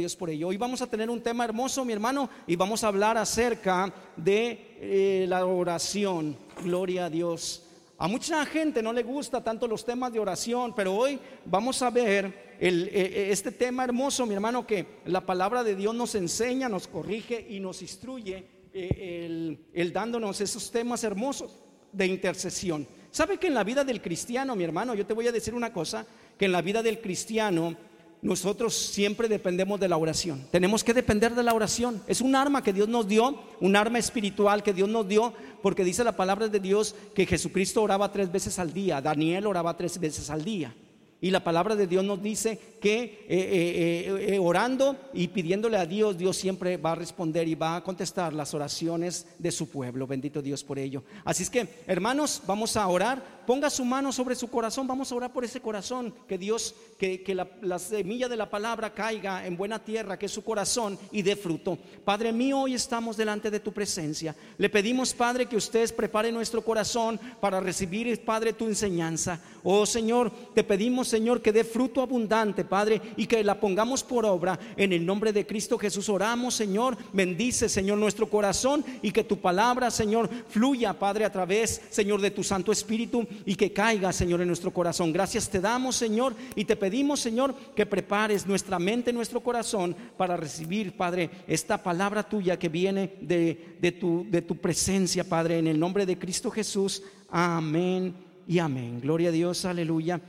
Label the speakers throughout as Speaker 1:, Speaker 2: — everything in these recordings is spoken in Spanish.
Speaker 1: Dios por ello. Hoy vamos a tener un tema hermoso, mi hermano, y vamos a hablar acerca de eh, la oración. Gloria a Dios. A mucha gente no le gusta tanto los temas de oración, pero hoy vamos a ver el, eh, eh, este tema hermoso, mi hermano, que la palabra de Dios nos enseña, nos corrige y nos instruye, el, el dándonos esos temas hermosos de intercesión. ¿Sabe que en la vida del cristiano, mi hermano, yo te voy a decir una cosa, que en la vida del cristiano nosotros siempre dependemos de la oración. Tenemos que depender de la oración. Es un arma que Dios nos dio, un arma espiritual que Dios nos dio, porque dice la palabra de Dios que Jesucristo oraba tres veces al día, Daniel oraba tres veces al día. Y la palabra de Dios nos dice que eh, eh, eh, orando y pidiéndole a Dios, Dios siempre va a responder y va a contestar las oraciones de su pueblo. Bendito Dios por ello. Así es que, hermanos, vamos a orar. Ponga su mano sobre su corazón. Vamos a orar por ese corazón. Que Dios, que, que la, la, semilla de la palabra caiga en buena tierra, que es su corazón y dé fruto. Padre mío, hoy estamos delante de tu presencia. Le pedimos, Padre, que ustedes prepare nuestro corazón para recibir, Padre, tu enseñanza. Oh Señor, te pedimos, Señor, que dé fruto abundante, Padre, y que la pongamos por obra. En el nombre de Cristo Jesús oramos, Señor. Bendice, Señor, nuestro corazón y que tu palabra, Señor, fluya, Padre, a través, Señor, de tu Santo Espíritu y que caiga, Señor, en nuestro corazón. Gracias te damos, Señor, y te pedimos, Señor, que prepares nuestra mente, nuestro corazón para recibir, Padre, esta palabra tuya que viene de, de, tu, de tu presencia, Padre, en el nombre de Cristo Jesús. Amén y amén. Gloria a Dios, aleluya.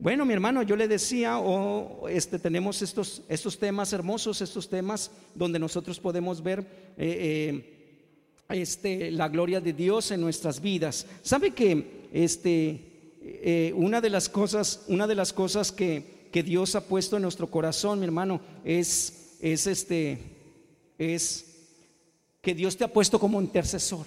Speaker 1: Bueno, mi hermano, yo le decía, oh, este, tenemos estos, temas hermosos, estos temas donde nosotros podemos ver eh, eh, este, la gloria de Dios en nuestras vidas. ¿Sabe que este, eh, una de las cosas, una de las cosas que, que, Dios ha puesto en nuestro corazón, mi hermano, es, es, este, es que Dios te ha puesto como intercesor,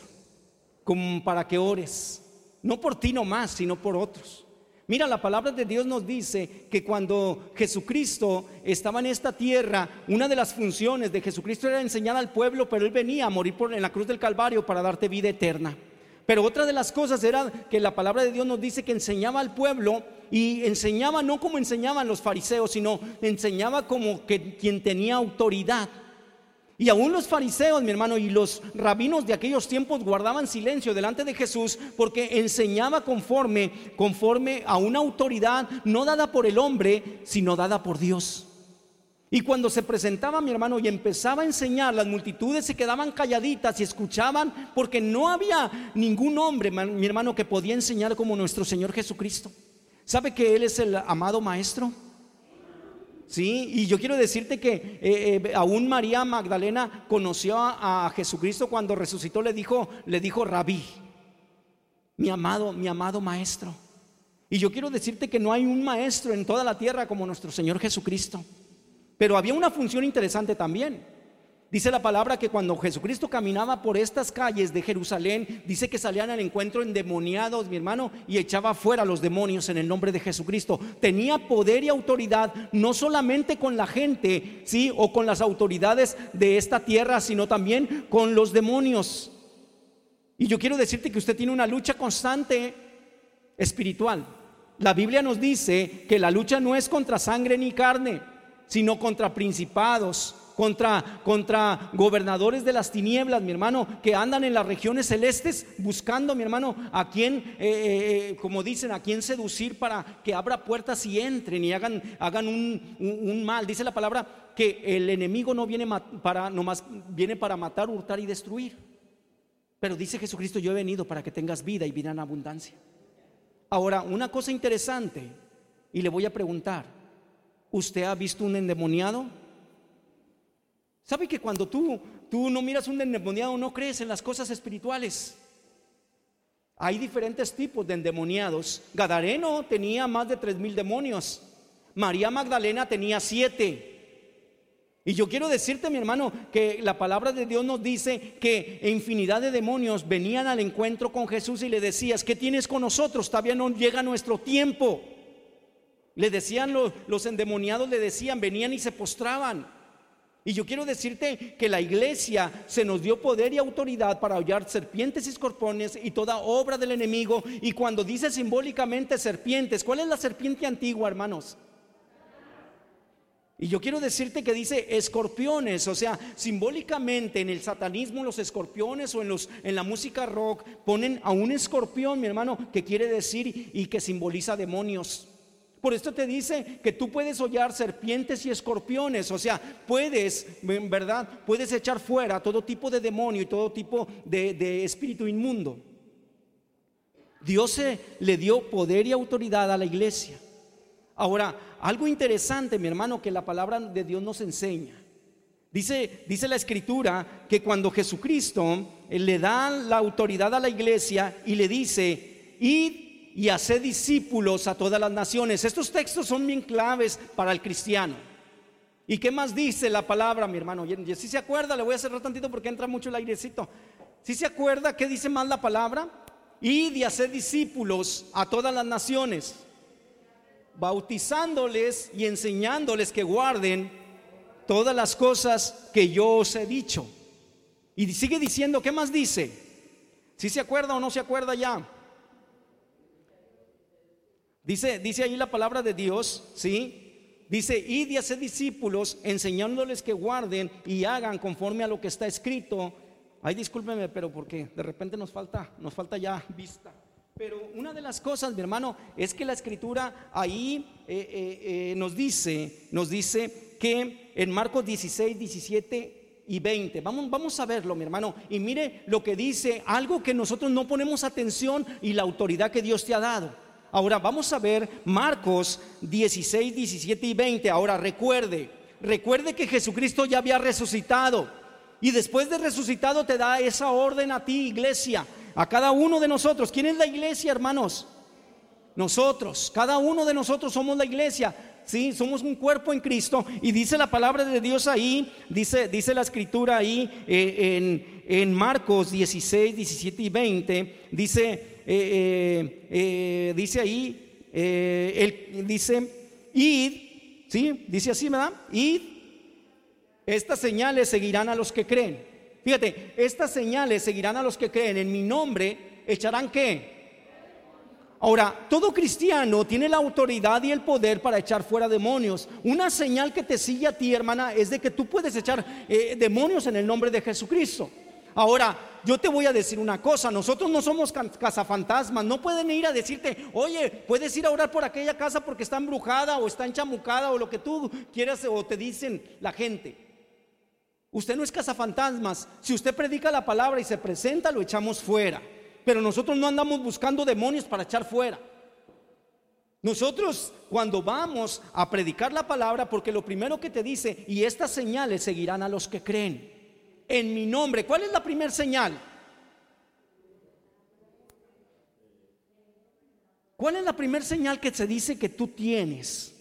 Speaker 1: como para que ores, no por ti nomás, sino por otros. Mira, la palabra de Dios nos dice que cuando Jesucristo estaba en esta tierra, una de las funciones de Jesucristo era enseñar al pueblo, pero Él venía a morir por, en la cruz del Calvario para darte vida eterna. Pero otra de las cosas era que la palabra de Dios nos dice que enseñaba al pueblo y enseñaba no como enseñaban los fariseos, sino enseñaba como que quien tenía autoridad. Y aún los fariseos, mi hermano, y los rabinos de aquellos tiempos guardaban silencio delante de Jesús porque enseñaba conforme, conforme a una autoridad no dada por el hombre, sino dada por Dios. Y cuando se presentaba mi hermano y empezaba a enseñar, las multitudes se quedaban calladitas y escuchaban porque no había ningún hombre, mi hermano, que podía enseñar como nuestro Señor Jesucristo. ¿Sabe que Él es el amado Maestro? Sí, y yo quiero decirte que eh, eh, aún María Magdalena conoció a, a, Jesucristo cuando resucitó, le dijo, le dijo rabí, mi amado, mi amado maestro. Y yo quiero decirte que no hay un maestro en toda la tierra como nuestro Señor Jesucristo. Pero había una función interesante también. Dice la palabra que cuando Jesucristo caminaba por estas calles de Jerusalén, dice que salían al encuentro endemoniados, mi hermano, y echaba fuera a los demonios en el nombre de Jesucristo. Tenía poder y autoridad no solamente con la gente, sí, o con las autoridades de esta tierra, sino también con los demonios. Y yo quiero decirte que usted tiene una lucha constante espiritual. La Biblia nos dice que la lucha no es contra sangre ni carne, sino contra principados contra, contra gobernadores de las tinieblas, mi hermano, que andan en las regiones celestes buscando, mi hermano, a quien, eh, eh, eh, como dicen, a quien seducir para que abra puertas y entren y hagan, hagan un, un, mal. Dice la palabra que el enemigo no viene para, nomás viene para matar, hurtar y destruir. Pero dice Jesucristo, yo he venido para que tengas vida y vida en abundancia. Ahora, una cosa interesante, y le voy a preguntar, ¿usted ha visto un endemoniado? ¿Sabe que cuando tú, tú no miras un endemoniado no crees en las cosas espirituales? Hay diferentes tipos de endemoniados. Gadareno tenía más de tres mil demonios. María Magdalena tenía siete. Y yo quiero decirte, mi hermano, que la palabra de Dios nos dice que infinidad de demonios venían al encuentro con Jesús y le decías, ¿qué tienes con nosotros? Todavía no llega nuestro tiempo. Le decían los, los endemoniados, le decían, venían y se postraban. Y yo quiero decirte que la iglesia se nos dio poder y autoridad para hollar serpientes y escorpiones y toda obra del enemigo. Y cuando dice simbólicamente serpientes, ¿cuál es la serpiente antigua, hermanos? Y yo quiero decirte que dice escorpiones, o sea, simbólicamente en el satanismo los escorpiones o en, los, en la música rock ponen a un escorpión, mi hermano, que quiere decir y que simboliza demonios. Por esto te dice que tú puedes hollar serpientes y escorpiones, o sea, puedes, en verdad, puedes echar fuera todo tipo de demonio y todo tipo de, espíritu inmundo. Dios le dio poder y autoridad a la iglesia. Ahora, algo interesante, mi hermano, que la palabra de Dios nos enseña. Dice, dice la escritura que cuando Jesucristo eh, le da la autoridad a la iglesia y le dice, id y haced discípulos a todas las naciones. Estos textos son bien claves para el cristiano. ¿Y qué más dice la palabra, mi hermano? Si se acuerda, le voy a cerrar tantito porque entra mucho el airecito. Si se acuerda qué dice más la palabra? Y haced discípulos a todas las naciones bautizándoles y enseñándoles que guarden todas las cosas que yo os he dicho. Y sigue diciendo, ¿qué más dice? Si se acuerda o no se acuerda ya. Dice, dice ahí la palabra de Dios, ¿sí? Dice, id y haced discípulos, enseñándoles que guarden y hagan conforme a lo que está escrito. Ay, discúlpeme, pero porque de repente nos falta, nos falta ya vista. Pero una de las cosas, mi hermano, es que la escritura ahí eh, eh, eh, nos dice, nos dice que en Marcos 16, 17 y 20, vamos, vamos a verlo, mi hermano, y mire lo que dice, algo que nosotros no ponemos atención y la autoridad que Dios te ha dado. Ahora vamos a ver Marcos 16, 17 y 20. Ahora recuerde, recuerde que Jesucristo ya había resucitado y después de resucitado te da esa orden a ti, iglesia a cada uno de nosotros. ¿Quién es la iglesia, hermanos? Nosotros, cada uno de nosotros somos la iglesia. Sí, somos un cuerpo en Cristo y dice la palabra de Dios ahí, dice, dice la escritura ahí eh, en, en, Marcos 16, 17 y 20, dice, eh, eh, dice ahí, él dice, id, ¿sí? Dice así, ¿verdad? Id, estas señales seguirán a los que creen. Fíjate, estas señales seguirán a los que creen en mi nombre, echarán qué? Ahora, todo cristiano tiene la autoridad y el poder para echar fuera demonios. Una señal que te sigue a ti, hermana, es de que tú puedes echar eh, demonios en el nombre de Jesucristo. Ahora, yo te voy a decir una cosa, nosotros no somos cazafantasmas, no pueden ir a decirte, oye, puedes ir a orar por aquella casa porque está embrujada o está enchamucada o lo que tú quieras o te dicen la gente. Usted no es cazafantasmas. Si usted predica la palabra y se presenta, lo echamos fuera. Pero nosotros no andamos buscando demonios para echar fuera. Nosotros cuando vamos a predicar la palabra, porque lo primero que te dice, y estas señales seguirán a los que creen. En mi nombre, ¿cuál es la primera señal? ¿Cuál es la primera señal que se dice que tú tienes?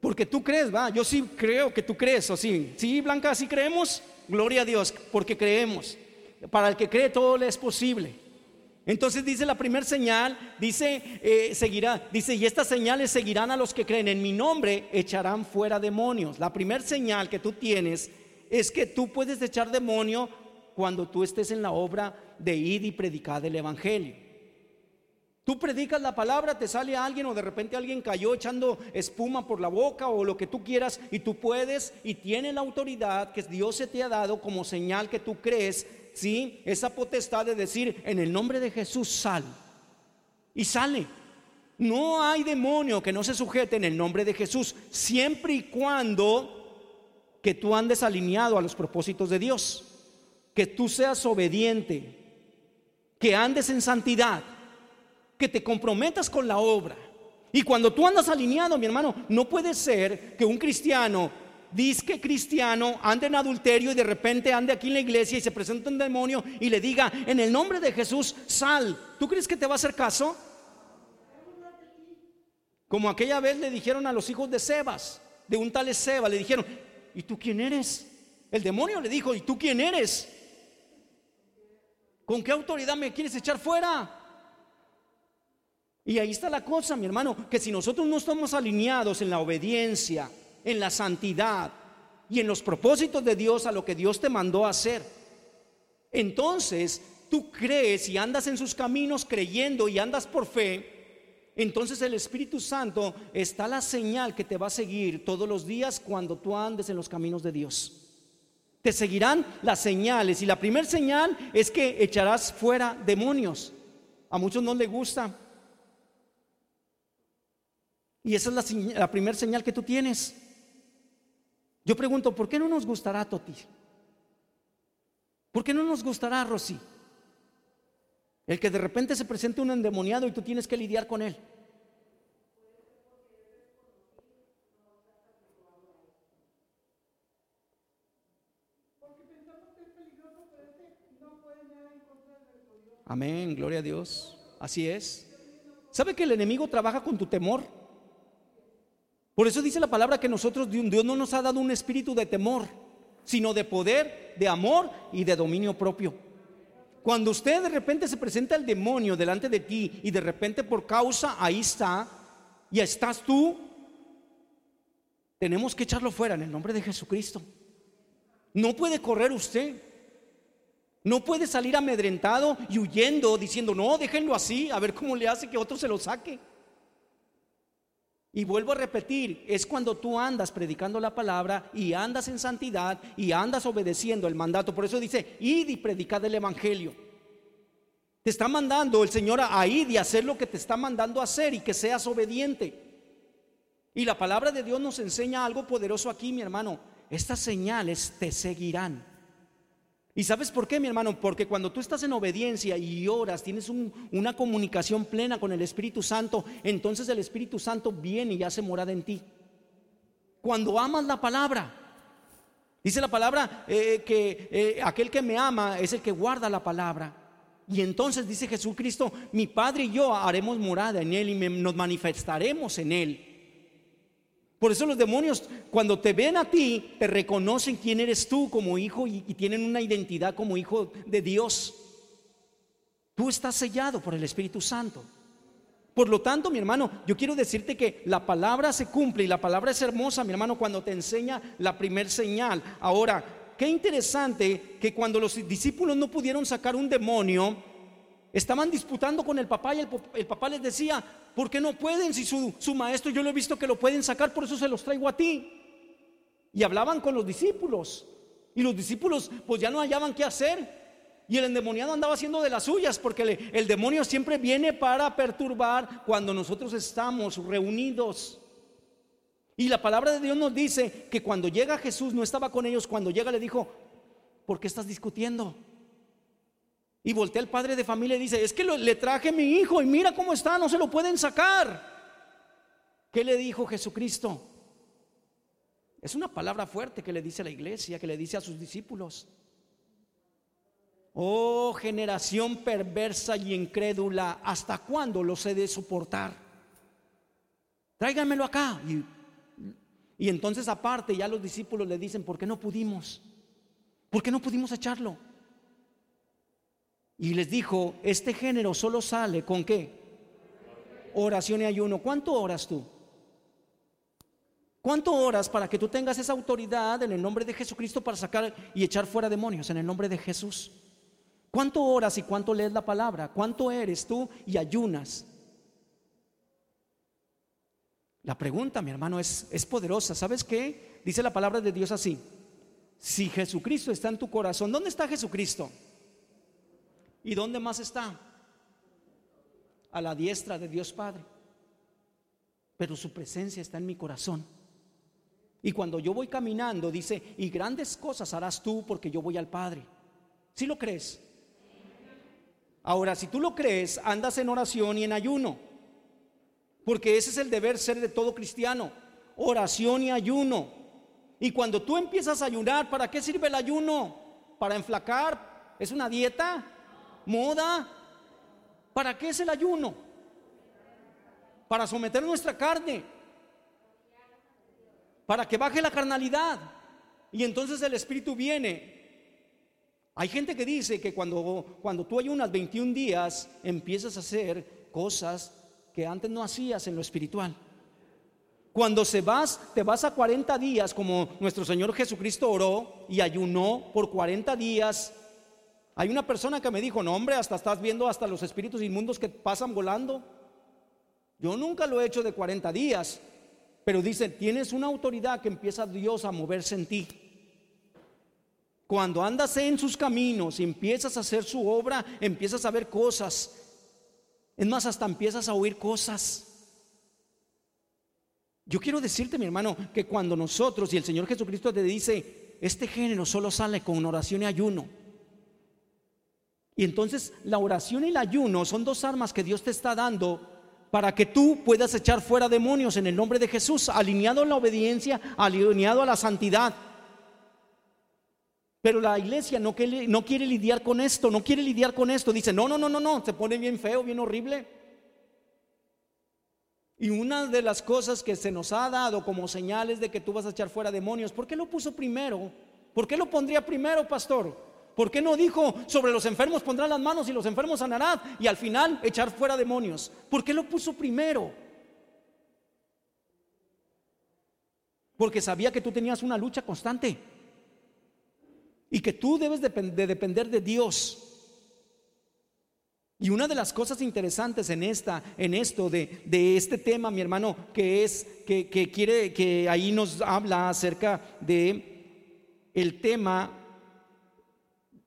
Speaker 1: Porque tú crees, va, yo sí creo que tú crees, o sí. Sí, Blanca, sí creemos. Gloria a Dios, porque creemos. Para el que cree todo le es posible. Entonces dice la primera señal, dice, eh, seguirá, dice, y estas señales seguirán a los que creen en mi nombre, echarán fuera demonios. La primera señal que tú tienes es que tú puedes echar demonio cuando tú estés en la obra de ir y predicar el Evangelio. Tú predicas la palabra, te sale alguien o de repente alguien cayó echando espuma por la boca o lo que tú quieras y tú puedes y tiene la autoridad que Dios se te ha dado como señal que tú crees, ¿sí? Esa potestad de decir en el nombre de Jesús sal. Y sale. No hay demonio que no se sujete en el nombre de Jesús, siempre y cuando que tú andes alineado a los propósitos de Dios, que tú seas obediente, que andes en santidad que te comprometas con la obra. Y cuando tú andas alineado, mi hermano, no puede ser que un cristiano, disque cristiano, ande en adulterio y de repente ande aquí en la iglesia y se presente un demonio y le diga, en el nombre de Jesús, sal. ¿Tú crees que te va a hacer caso? Como aquella vez le dijeron a los hijos de Sebas, de un tal Seba, le dijeron, ¿y tú quién eres? El demonio le dijo, ¿y tú quién eres? ¿Con qué autoridad me quieres echar fuera? Y ahí está la cosa, mi hermano, que si nosotros no estamos alineados en la obediencia, en la santidad y en los propósitos de Dios a lo que Dios te mandó a hacer, entonces tú crees y andas en sus caminos creyendo y andas por fe, entonces el Espíritu Santo está la señal que te va a seguir todos los días cuando tú andes en los caminos de Dios. Te seguirán las señales y la primera señal es que echarás fuera demonios. A muchos no les gusta. Y esa es la, primera señal que tú tienes. Yo pregunto, ¿por qué no nos gustará Toti? ¿Por qué no nos gustará Rosy? El que de repente se presente un endemoniado y tú tienes que lidiar con él. Amén, gloria a Dios. Así es. ¿Sabe que el enemigo trabaja con tu temor? Por eso dice la palabra que nosotros, Dios no nos ha dado un espíritu de temor, sino de poder, de amor y de dominio propio. Cuando usted de repente se presenta el demonio delante de ti y de repente por causa ahí está, y estás tú, tenemos que echarlo fuera en el nombre de Jesucristo. No puede correr usted. No puede salir amedrentado y huyendo diciendo, no, déjenlo así, a ver cómo le hace que otro se lo saque. Y vuelvo a repetir, es cuando tú andas predicando la palabra y andas en santidad y andas obedeciendo el mandato. Por eso dice, id y predicad el Evangelio. Te está mandando el Señor a ir y hacer lo que te está mandando hacer y que seas obediente. Y la palabra de Dios nos enseña algo poderoso aquí, mi hermano. Estas señales te seguirán. ¿Y sabes por qué, mi hermano? Porque cuando tú estás en obediencia y oras, tienes una comunicación plena con el Espíritu Santo, entonces el Espíritu Santo viene y hace morada en ti. Cuando amas la palabra, dice la palabra eh, que eh, aquel que me ama es el que guarda la palabra. Y entonces dice Jesucristo, mi Padre y yo haremos morada en Él y nos manifestaremos en Él. Por eso los demonios, cuando te ven a ti, te reconocen quién eres tú como hijo y, tienen una identidad como hijo de Dios. Tú estás sellado por el Espíritu Santo. Por lo tanto, mi hermano, yo quiero decirte que la palabra se cumple y la palabra es hermosa, mi hermano, cuando te enseña la primer señal. Ahora, qué interesante que cuando los discípulos no pudieron sacar un demonio, estaban disputando con el papá y el, papá les decía, ¿por qué no pueden? Si su, su, maestro yo lo he visto que lo pueden sacar, por eso se los traigo a ti. Y hablaban con los discípulos. Y los discípulos pues ya no hallaban qué hacer. Y el endemoniado andaba haciendo de las suyas, porque el demonio siempre viene para perturbar cuando nosotros estamos reunidos. Y la palabra de Dios nos dice que cuando llega Jesús no estaba con ellos, cuando llega le dijo, ¿por qué estás discutiendo? Y voltea el padre de familia y dice, es que le traje mi hijo y mira cómo está, no se lo pueden sacar. ¿Qué le dijo Jesucristo? Es una palabra fuerte que le dice a la iglesia, que le dice a sus discípulos. Oh generación perversa y incrédula, ¿hasta cuándo los he de soportar? Tráiganmelo acá. Y, y entonces aparte ya los discípulos le dicen, ¿por qué no pudimos? ¿Por qué no pudimos echarlo? Y les dijo, este género solo sale con qué? Oración y ayuno. ¿Cuánto oras tú? ¿Cuánto oras para que tú tengas esa autoridad en el nombre de Jesucristo para sacar y echar fuera demonios en el nombre de Jesús? ¿Cuánto oras y cuánto lees la palabra? ¿Cuánto eres tú y ayunas? La pregunta, mi hermano, es, es poderosa. ¿Sabes qué? Dice la palabra de Dios así. Si Jesucristo está en tu corazón, ¿dónde está Jesucristo? ¿Y dónde más está? A la diestra de Dios Padre. Pero su presencia está en mi corazón. Y cuando yo voy caminando, dice, y grandes cosas harás tú porque yo voy al Padre. ¿Sí lo crees? Ahora, si tú lo crees, andas en oración y en ayuno. Porque ese es el deber ser de todo cristiano. Oración y ayuno. Y cuando tú empiezas a ayunar, ¿para qué sirve el ayuno? ¿Para enflacar? ¿Es una dieta? Moda. ¿Para qué es el ayuno? Para someter nuestra carne. Para que baje la carnalidad. Y entonces el Espíritu viene. Hay gente que dice que cuando, cuando tú ayunas 21 días, empiezas a hacer cosas que antes no hacías en lo espiritual. Cuando se vas, te vas a 40 días, como nuestro Señor Jesucristo oró y ayunó por 40 días hay una persona que me dijo, no hombre, hasta estás viendo hasta los espíritus inmundos que pasan volando. Yo nunca lo he hecho de 40 días, pero dice, tienes una autoridad que empieza Dios a moverse en ti. Cuando andas en sus caminos y empiezas a hacer su obra, empiezas a ver cosas. Es más, hasta empiezas a oír cosas. Yo quiero decirte, mi hermano, que cuando nosotros y el Señor Jesucristo te dice, este género solo sale con oración y ayuno. Y entonces la oración y el ayuno son dos armas que Dios te está dando para que tú puedas echar fuera demonios en el nombre de Jesús, alineado a la obediencia, alineado a la santidad. Pero la iglesia no quiere, lidiar con esto, no quiere lidiar con esto. Dice, no, no, no, no, no, se pone bien feo, bien horrible. Y una de las cosas que se nos ha dado como señales de que tú vas a echar fuera demonios, ¿por qué lo puso primero? ¿Por qué lo pondría primero, pastor? ¿Por qué no dijo sobre los enfermos pondrán las manos y los enfermos sanarán y al final echar fuera demonios? ¿Por qué lo puso primero? Porque sabía que tú tenías una lucha constante y que tú debes de, depender de Dios. Y una de las cosas interesantes en esta, en esto de, de este tema, mi hermano, que es que, que, quiere que ahí nos habla acerca de el tema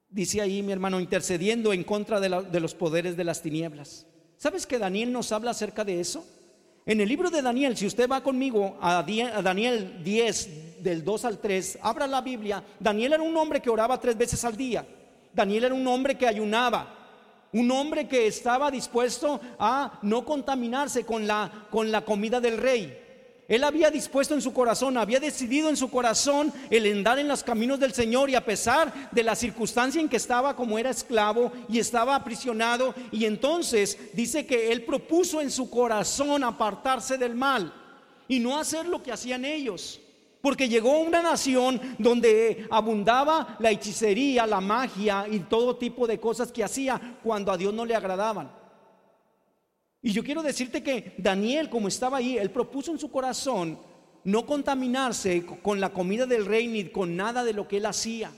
Speaker 1: dice ahí mi hermano, intercediendo en contra de, los poderes de las tinieblas. ¿Sabes que Daniel nos habla acerca de eso? En el libro de Daniel, si usted va conmigo a, Daniel 10, del 2 al 3, abra la Biblia. Daniel era un hombre que oraba tres veces al día. Daniel era un hombre que ayunaba. Un hombre que estaba dispuesto a no contaminarse con la, con la comida del rey. Él había dispuesto en su corazón, había decidido en su corazón el andar en los caminos del Señor y a pesar de la circunstancia en que estaba como era esclavo y estaba aprisionado, y entonces dice que él propuso en su corazón apartarse del mal y no hacer lo que hacían ellos. Porque llegó una nación donde abundaba la hechicería, la magia y todo tipo de cosas que hacía cuando a Dios no le agradaban. Y yo quiero decirte que Daniel, como estaba ahí, él propuso en su corazón no contaminarse con la comida del rey ni con nada de lo que él hacía.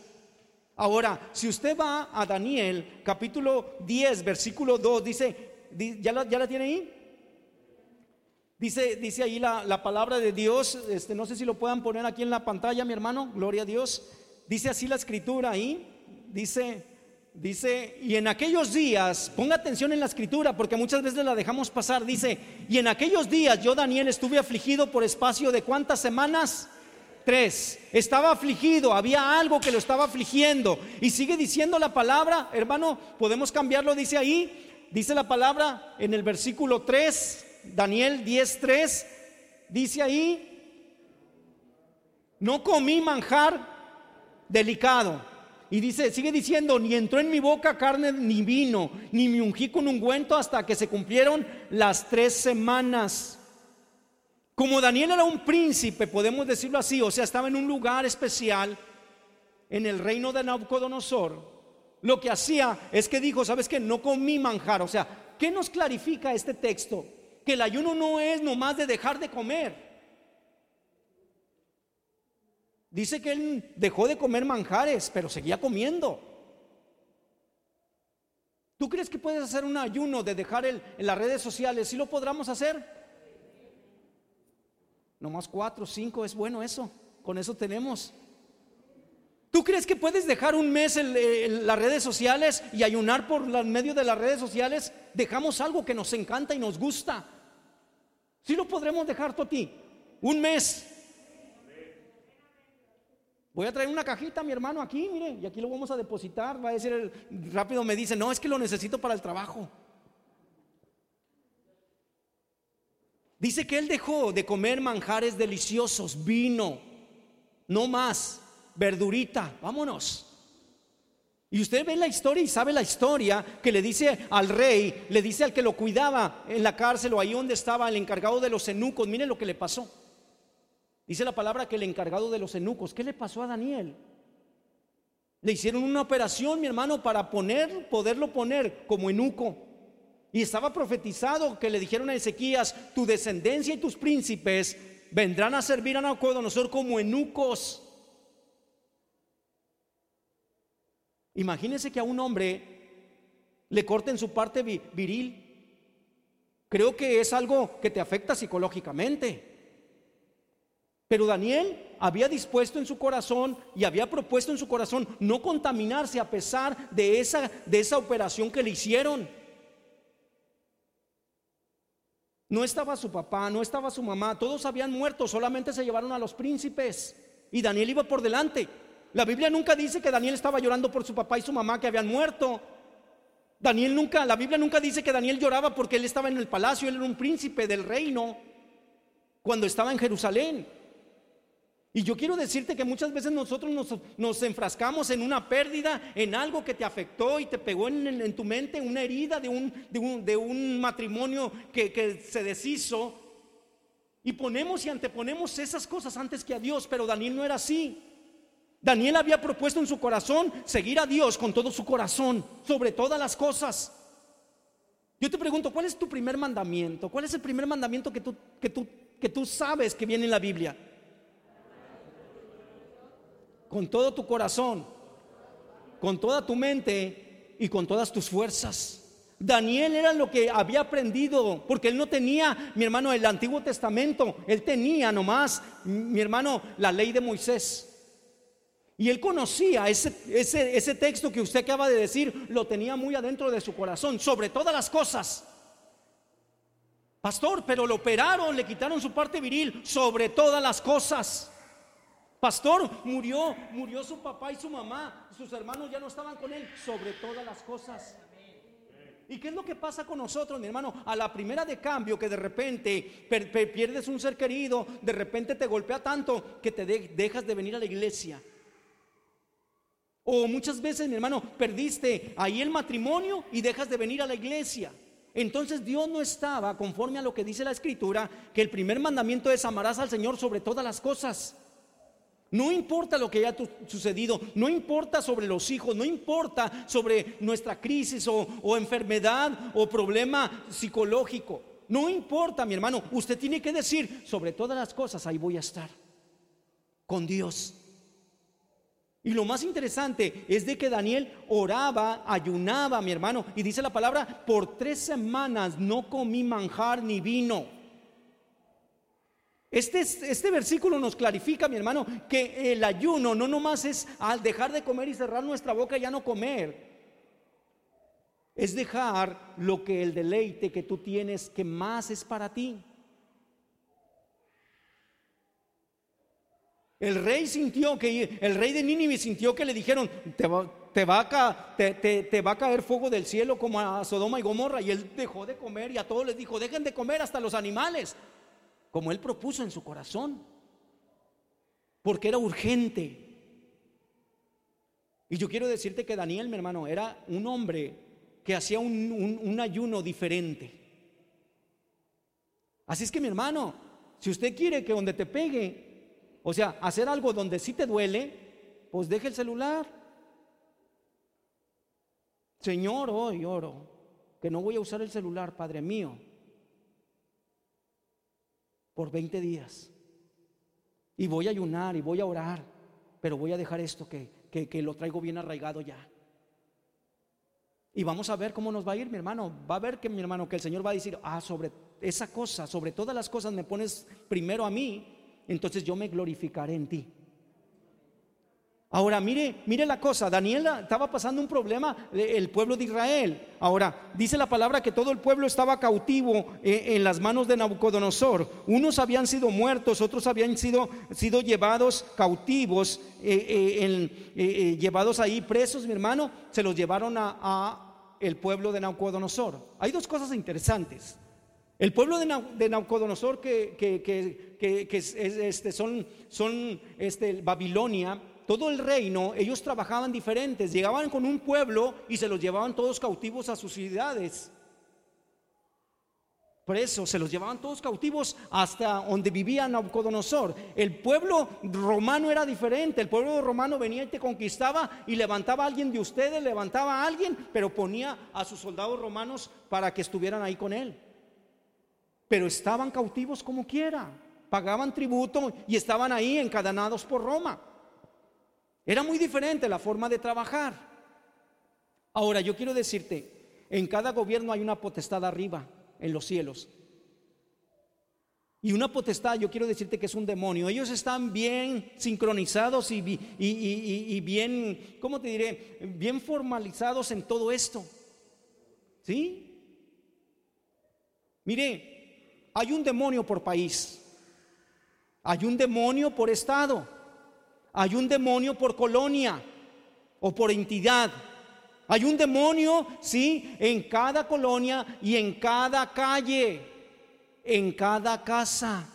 Speaker 1: Ahora, si usted va a Daniel, capítulo 10, versículo 2, dice, ¿ya la, tiene ahí? Dice, dice ahí la, la, palabra de Dios, este, no sé si lo puedan poner aquí en la pantalla, mi hermano, gloria a Dios. Dice así la escritura ahí, dice, Dice, y en aquellos días, ponga atención en la escritura porque muchas veces la dejamos pasar, dice, y en aquellos días yo Daniel estuve afligido por espacio de cuántas semanas? Tres. Estaba afligido, había algo que lo estaba afligiendo. Y sigue diciendo la palabra, hermano, podemos cambiarlo, dice ahí, dice la palabra en el versículo 3, Daniel 10.3, dice ahí, no comí manjar delicado y dice, sigue diciendo, ni entró en mi boca carne ni vino, ni me ungí con ungüento hasta que se cumplieron las tres semanas. Como Daniel era un príncipe, podemos decirlo así, o sea, estaba en un lugar especial en el reino de Nabucodonosor, lo que hacía es que dijo, ¿sabes qué? No comí manjar. O sea, ¿qué nos clarifica este texto? Que el ayuno no es nomás de dejar de comer. Dice que él dejó de comer manjares, pero seguía comiendo. ¿Tú crees que puedes hacer un ayuno de dejar el, en las redes sociales? ¿Sí lo podremos hacer? Nomás cuatro, cinco, es bueno eso. Con eso tenemos. ¿Tú crees que puedes dejar un mes en, las redes sociales y ayunar por medio de las redes sociales? Dejamos algo que nos encanta y nos gusta. ¿Sí lo podremos dejar, Toti? Un mes. Voy a traer una cajita mi hermano aquí, mire, y aquí lo vamos a depositar. Va a decir, rápido me dice, no, es que lo necesito para el trabajo. Dice que él dejó de comer manjares deliciosos, vino, no más, verdurita, vámonos. Y usted ve la historia y sabe la historia que le dice al rey, le dice al que lo cuidaba en la cárcel o ahí donde estaba el encargado de los eunucos, mire lo que le pasó. Dice la palabra que el encargado de los enucos, ¿qué le pasó a Daniel? Le hicieron una operación, mi hermano, para poner, poderlo poner como enuco. Y estaba profetizado que le dijeron a Ezequías, tu descendencia y tus príncipes vendrán a servir a Nabucodonosor como enucos. Imagínense que a un hombre le corten su parte viril Creo que es algo que te afecta psicológicamente. Pero Daniel había dispuesto en su corazón y había propuesto en su corazón no contaminarse a pesar de esa, de esa operación que le hicieron. No estaba su papá, no estaba su mamá, todos habían muerto, solamente se llevaron a los príncipes y Daniel iba por delante. La Biblia nunca dice que Daniel estaba llorando por su papá y su mamá que habían muerto. Daniel nunca, la Biblia nunca dice que Daniel lloraba porque él estaba en el palacio, él era un príncipe del reino cuando estaba en Jerusalén. Y yo quiero decirte que muchas veces nosotros nos, enfrascamos en una pérdida, en algo que te afectó y te pegó en, tu mente, una herida de un, de un, matrimonio que, que se deshizo. Y ponemos y anteponemos esas cosas antes que a Dios, pero Daniel no era así. Daniel había propuesto en su corazón seguir a Dios con todo su corazón, sobre todas las cosas. Yo te pregunto, ¿cuál es tu primer mandamiento? ¿Cuál es el primer mandamiento que tú, que tú, que tú sabes que viene en la Biblia? Con todo tu corazón, con toda tu mente y con todas tus fuerzas. Daniel era lo que había aprendido, porque él no tenía, mi hermano, el Antiguo Testamento, él tenía nomás, mi hermano, la ley de Moisés. Y él conocía ese, ese, ese texto que usted acaba de decir, lo tenía muy adentro de su corazón, sobre todas las cosas. Pastor, pero lo operaron, le quitaron su parte viril, sobre todas las cosas. Pastor, murió, murió su papá y su mamá, sus hermanos ya no estaban con él, sobre todas las cosas. ¿Y qué es lo que pasa con nosotros, mi hermano? A la primera de cambio que de repente pierdes un ser querido, de repente te golpea tanto que te dejas de venir a la iglesia. O muchas veces, mi hermano, perdiste ahí el matrimonio y dejas de venir a la iglesia. Entonces Dios no estaba conforme a lo que dice la escritura, que el primer mandamiento es amarás al Señor sobre todas las cosas. No importa lo que haya sucedido, no importa sobre los hijos, no importa sobre nuestra crisis o, enfermedad o problema psicológico. No importa, mi hermano, usted tiene que decir, sobre todas las cosas, ahí voy a estar, con Dios. Y lo más interesante es de que Daniel oraba, ayunaba, mi hermano, y dice la palabra, por tres semanas no comí manjar ni vino. Este, este versículo nos clarifica, mi hermano, que el ayuno no nomás es al dejar de comer y cerrar nuestra boca ya no comer. Es dejar lo que el deleite que tú tienes que más es para ti. El rey sintió que, el rey de Nínive sintió que le dijeron, te va, te, va a caer fuego del cielo como a Sodoma y Gomorra. Y él dejó de comer y a todos les dijo, dejen de comer hasta los animales, como él propuso en su corazón. Porque era urgente. Y yo quiero decirte que Daniel, mi hermano, era un hombre que hacía un, un ayuno diferente. Así es que mi hermano, si usted quiere que donde te pegue o sea, hacer algo donde sí te duele, pues deje el celular. Señor, hoy oro que no voy a usar el celular, Padre mío, por 20 días. Y voy a ayunar y voy a orar, pero voy a dejar esto que, que, lo traigo bien arraigado ya. Y vamos a ver cómo nos va a ir, mi hermano. Va a ver que mi hermano, que el Señor va a decir, ah, sobre esa cosa, sobre todas las cosas me pones primero a mí entonces yo me glorificaré en ti. Ahora, mire, mire la cosa, Daniel estaba pasando un problema, el pueblo de Israel. Ahora, dice la palabra que todo el pueblo estaba cautivo eh, en las manos de Nabucodonosor. Unos habían sido muertos, otros habían sido, sido llevados cautivos, eh, eh, llevados ahí presos, mi hermano, se los llevaron a, el pueblo de Nabucodonosor. Hay dos cosas interesantes. El pueblo de, Nabucodonosor que, que, este, son, son este, Babilonia, todo el reino, ellos trabajaban diferentes, llegaban con un pueblo y se los llevaban todos cautivos a sus ciudades. Presos, se los llevaban todos cautivos hasta donde vivía Nabucodonosor. El pueblo romano era diferente, el pueblo romano venía y te conquistaba y levantaba a alguien de ustedes, levantaba a alguien, pero ponía a sus soldados romanos para que estuvieran ahí con él pero estaban cautivos como quiera, pagaban tributo y estaban ahí encadenados por Roma. Era muy diferente la forma de trabajar. Ahora, yo quiero decirte, en cada gobierno hay una potestad arriba, en los cielos. Y una potestad, yo quiero decirte que es un demonio. Ellos están bien sincronizados y, bien, ¿cómo te diré? Bien formalizados en todo esto. ¿Sí? Mire, hay un demonio por país. Hay un demonio por estado. Hay un demonio por colonia o por entidad. Hay un demonio, sí, en cada colonia y en cada calle, en cada casa.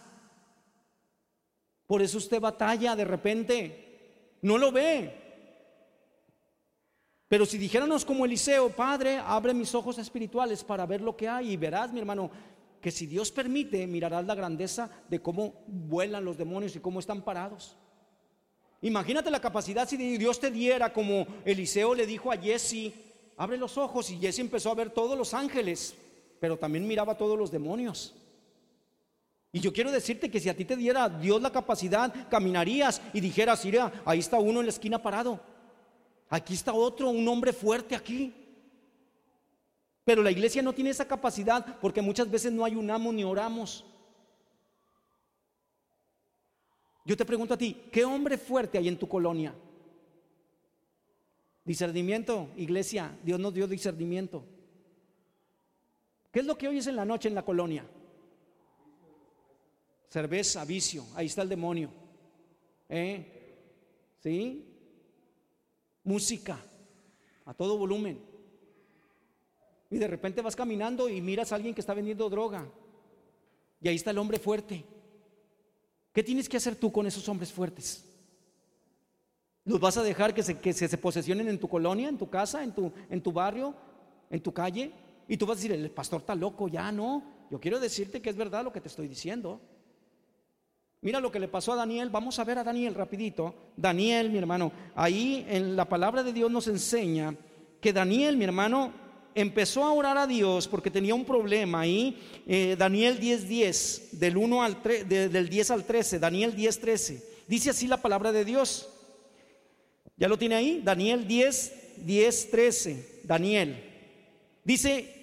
Speaker 1: Por eso usted batalla de repente. No lo ve. Pero si dijéramos como Eliseo, Padre, abre mis ojos espirituales para ver lo que hay y verás, mi hermano, que si Dios permite, mirarás la grandeza de cómo vuelan los demonios y cómo están parados. Imagínate la capacidad si Dios te diera como Eliseo le dijo a Jesse, abre los ojos y Jesse empezó a ver todos los ángeles, pero también miraba todos los demonios. Y yo quiero decirte que si a ti te diera Dios la capacidad, caminarías y dijeras, mira, ahí está uno en la esquina parado. Aquí está otro, un hombre fuerte aquí. Pero la iglesia no tiene esa capacidad porque muchas veces no ayunamos ni oramos. Yo te pregunto a ti, ¿qué hombre fuerte hay en tu colonia? Discernimiento, iglesia, Dios nos dio discernimiento. ¿Qué es lo que oyes en la noche en la colonia? Cerveza, vicio, ahí está el demonio. ¿Eh? ¿Sí? música a todo volumen. Y de repente vas caminando y miras a alguien que está vendiendo droga. Y ahí está el hombre fuerte. ¿Qué tienes que hacer tú con esos hombres fuertes? ¿Los vas a dejar que se, que se, posesionen en tu colonia, en tu casa, en tu, en tu barrio, en tu calle? Y tú vas a decir, el pastor está loco, ya no. Yo quiero decirte que es verdad lo que te estoy diciendo. Mira lo que le pasó a Daniel. Vamos a ver a Daniel rapidito. Daniel, mi hermano, ahí en la palabra de Dios nos enseña que Daniel, mi hermano, empezó a orar a Dios porque tenía un problema ahí. Eh, Daniel 10:10, 10, del 1 al del 10 al 13, Daniel 10, 13. Dice así la palabra de Dios. ¿Ya lo tiene ahí? Daniel 10, 10, 13. Daniel. Dice,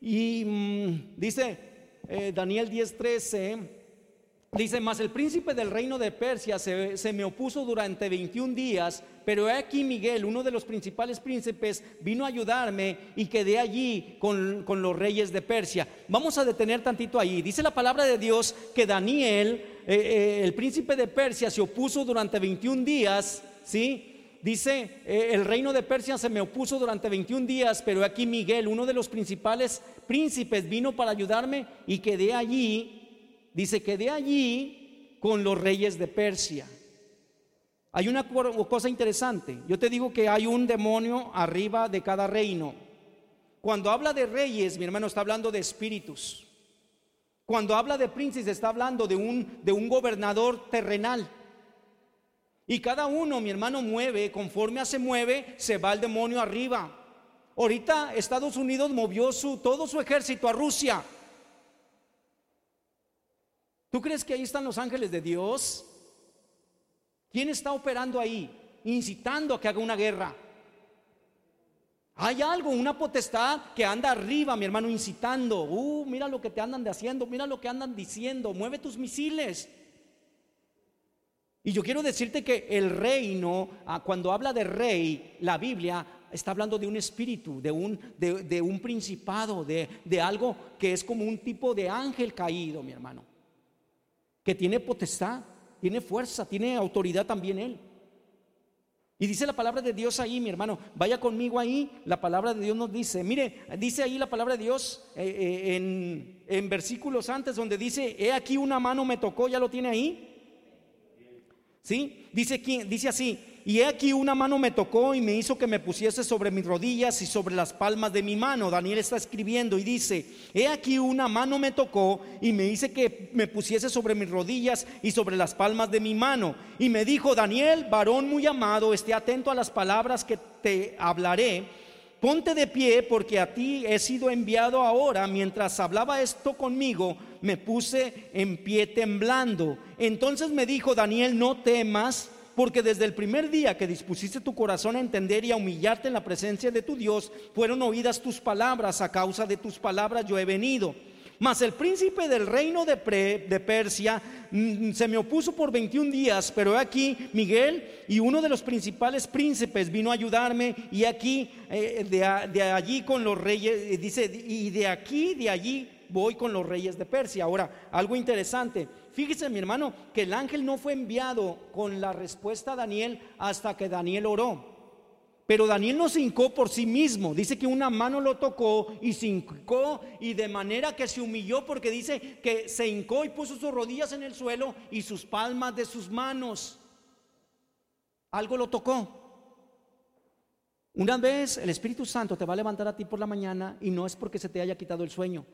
Speaker 1: y mm, dice eh, Daniel 10, 13. Dice, más el príncipe del reino de Persia se, me opuso durante 21 días, pero he aquí Miguel, uno de los principales príncipes, vino a ayudarme y quedé allí con, los reyes de Persia. Vamos a detener tantito ahí. Dice la palabra de Dios que Daniel, eh, eh, el príncipe de Persia, se opuso durante 21 días, ¿sí? Dice, eh, el reino de Persia se me opuso durante 21 días, pero aquí Miguel, uno de los principales príncipes, vino para ayudarme y quedé allí dice que de allí con los reyes de Persia. Hay una cosa interesante. Yo te digo que hay un demonio arriba de cada reino. Cuando habla de reyes, mi hermano está hablando de espíritus. Cuando habla de príncipes, está hablando de un, de un gobernador terrenal. Y cada uno, mi hermano, mueve, conforme se mueve, se va el demonio arriba. Ahorita Estados Unidos movió su, todo su ejército a Rusia. ¿Tú crees que ahí están los ángeles de Dios? ¿Quién está operando ahí? Incitando a que haga una guerra. Hay algo, una potestad que anda arriba, mi hermano, incitando. Uh, mira lo que te andan haciendo, mira lo que andan diciendo, mueve tus misiles. Y yo quiero decirte que el reino, ah, cuando habla de rey, la Biblia está hablando de un espíritu, de un, principado, de algo que es como un tipo de ángel caído, mi hermano que tiene potestad, tiene fuerza, tiene autoridad también Él. Y dice la palabra de Dios ahí, mi hermano, vaya conmigo ahí, la palabra de Dios nos dice, mire, dice ahí la palabra de Dios eh, eh, en, en versículos antes donde dice, he aquí una mano me tocó, ya lo tiene ahí. ¿Sí? Dice, dice así, y he aquí una mano me tocó y me hizo que me pusiese sobre mis rodillas y sobre las palmas de mi mano. Daniel está escribiendo y dice, he aquí una mano me tocó y me hizo que me pusiese sobre mis rodillas y sobre las palmas de mi mano. Y me dijo, Daniel, varón muy amado, esté atento a las palabras que te hablaré. Ponte de pie porque a ti he sido enviado ahora. Mientras hablaba esto conmigo, me puse en pie temblando. Entonces me dijo, Daniel, no temas porque desde el primer día que dispusiste tu corazón a entender y a humillarte en la presencia de tu Dios, fueron oídas tus palabras, a causa de tus palabras yo he venido. Mas el príncipe del reino de, de, Persia mm, se me opuso por 21 días, pero aquí Miguel y uno de los principales príncipes vino a ayudarme y aquí eh, de, de, allí con los reyes, eh, dice, y de aquí, de allí voy con los reyes de Persia. Ahora, algo interesante. Fíjese, mi hermano, que el ángel no fue enviado con la respuesta a Daniel hasta que Daniel oró. Pero Daniel no se hincó por sí mismo. Dice que una mano lo tocó y se hincó y de manera que se humilló porque dice que se hincó y puso sus rodillas en el suelo y sus palmas de sus manos. Algo lo tocó. Una vez el Espíritu Santo te va a levantar a ti por la mañana y no es porque se te haya quitado el sueño.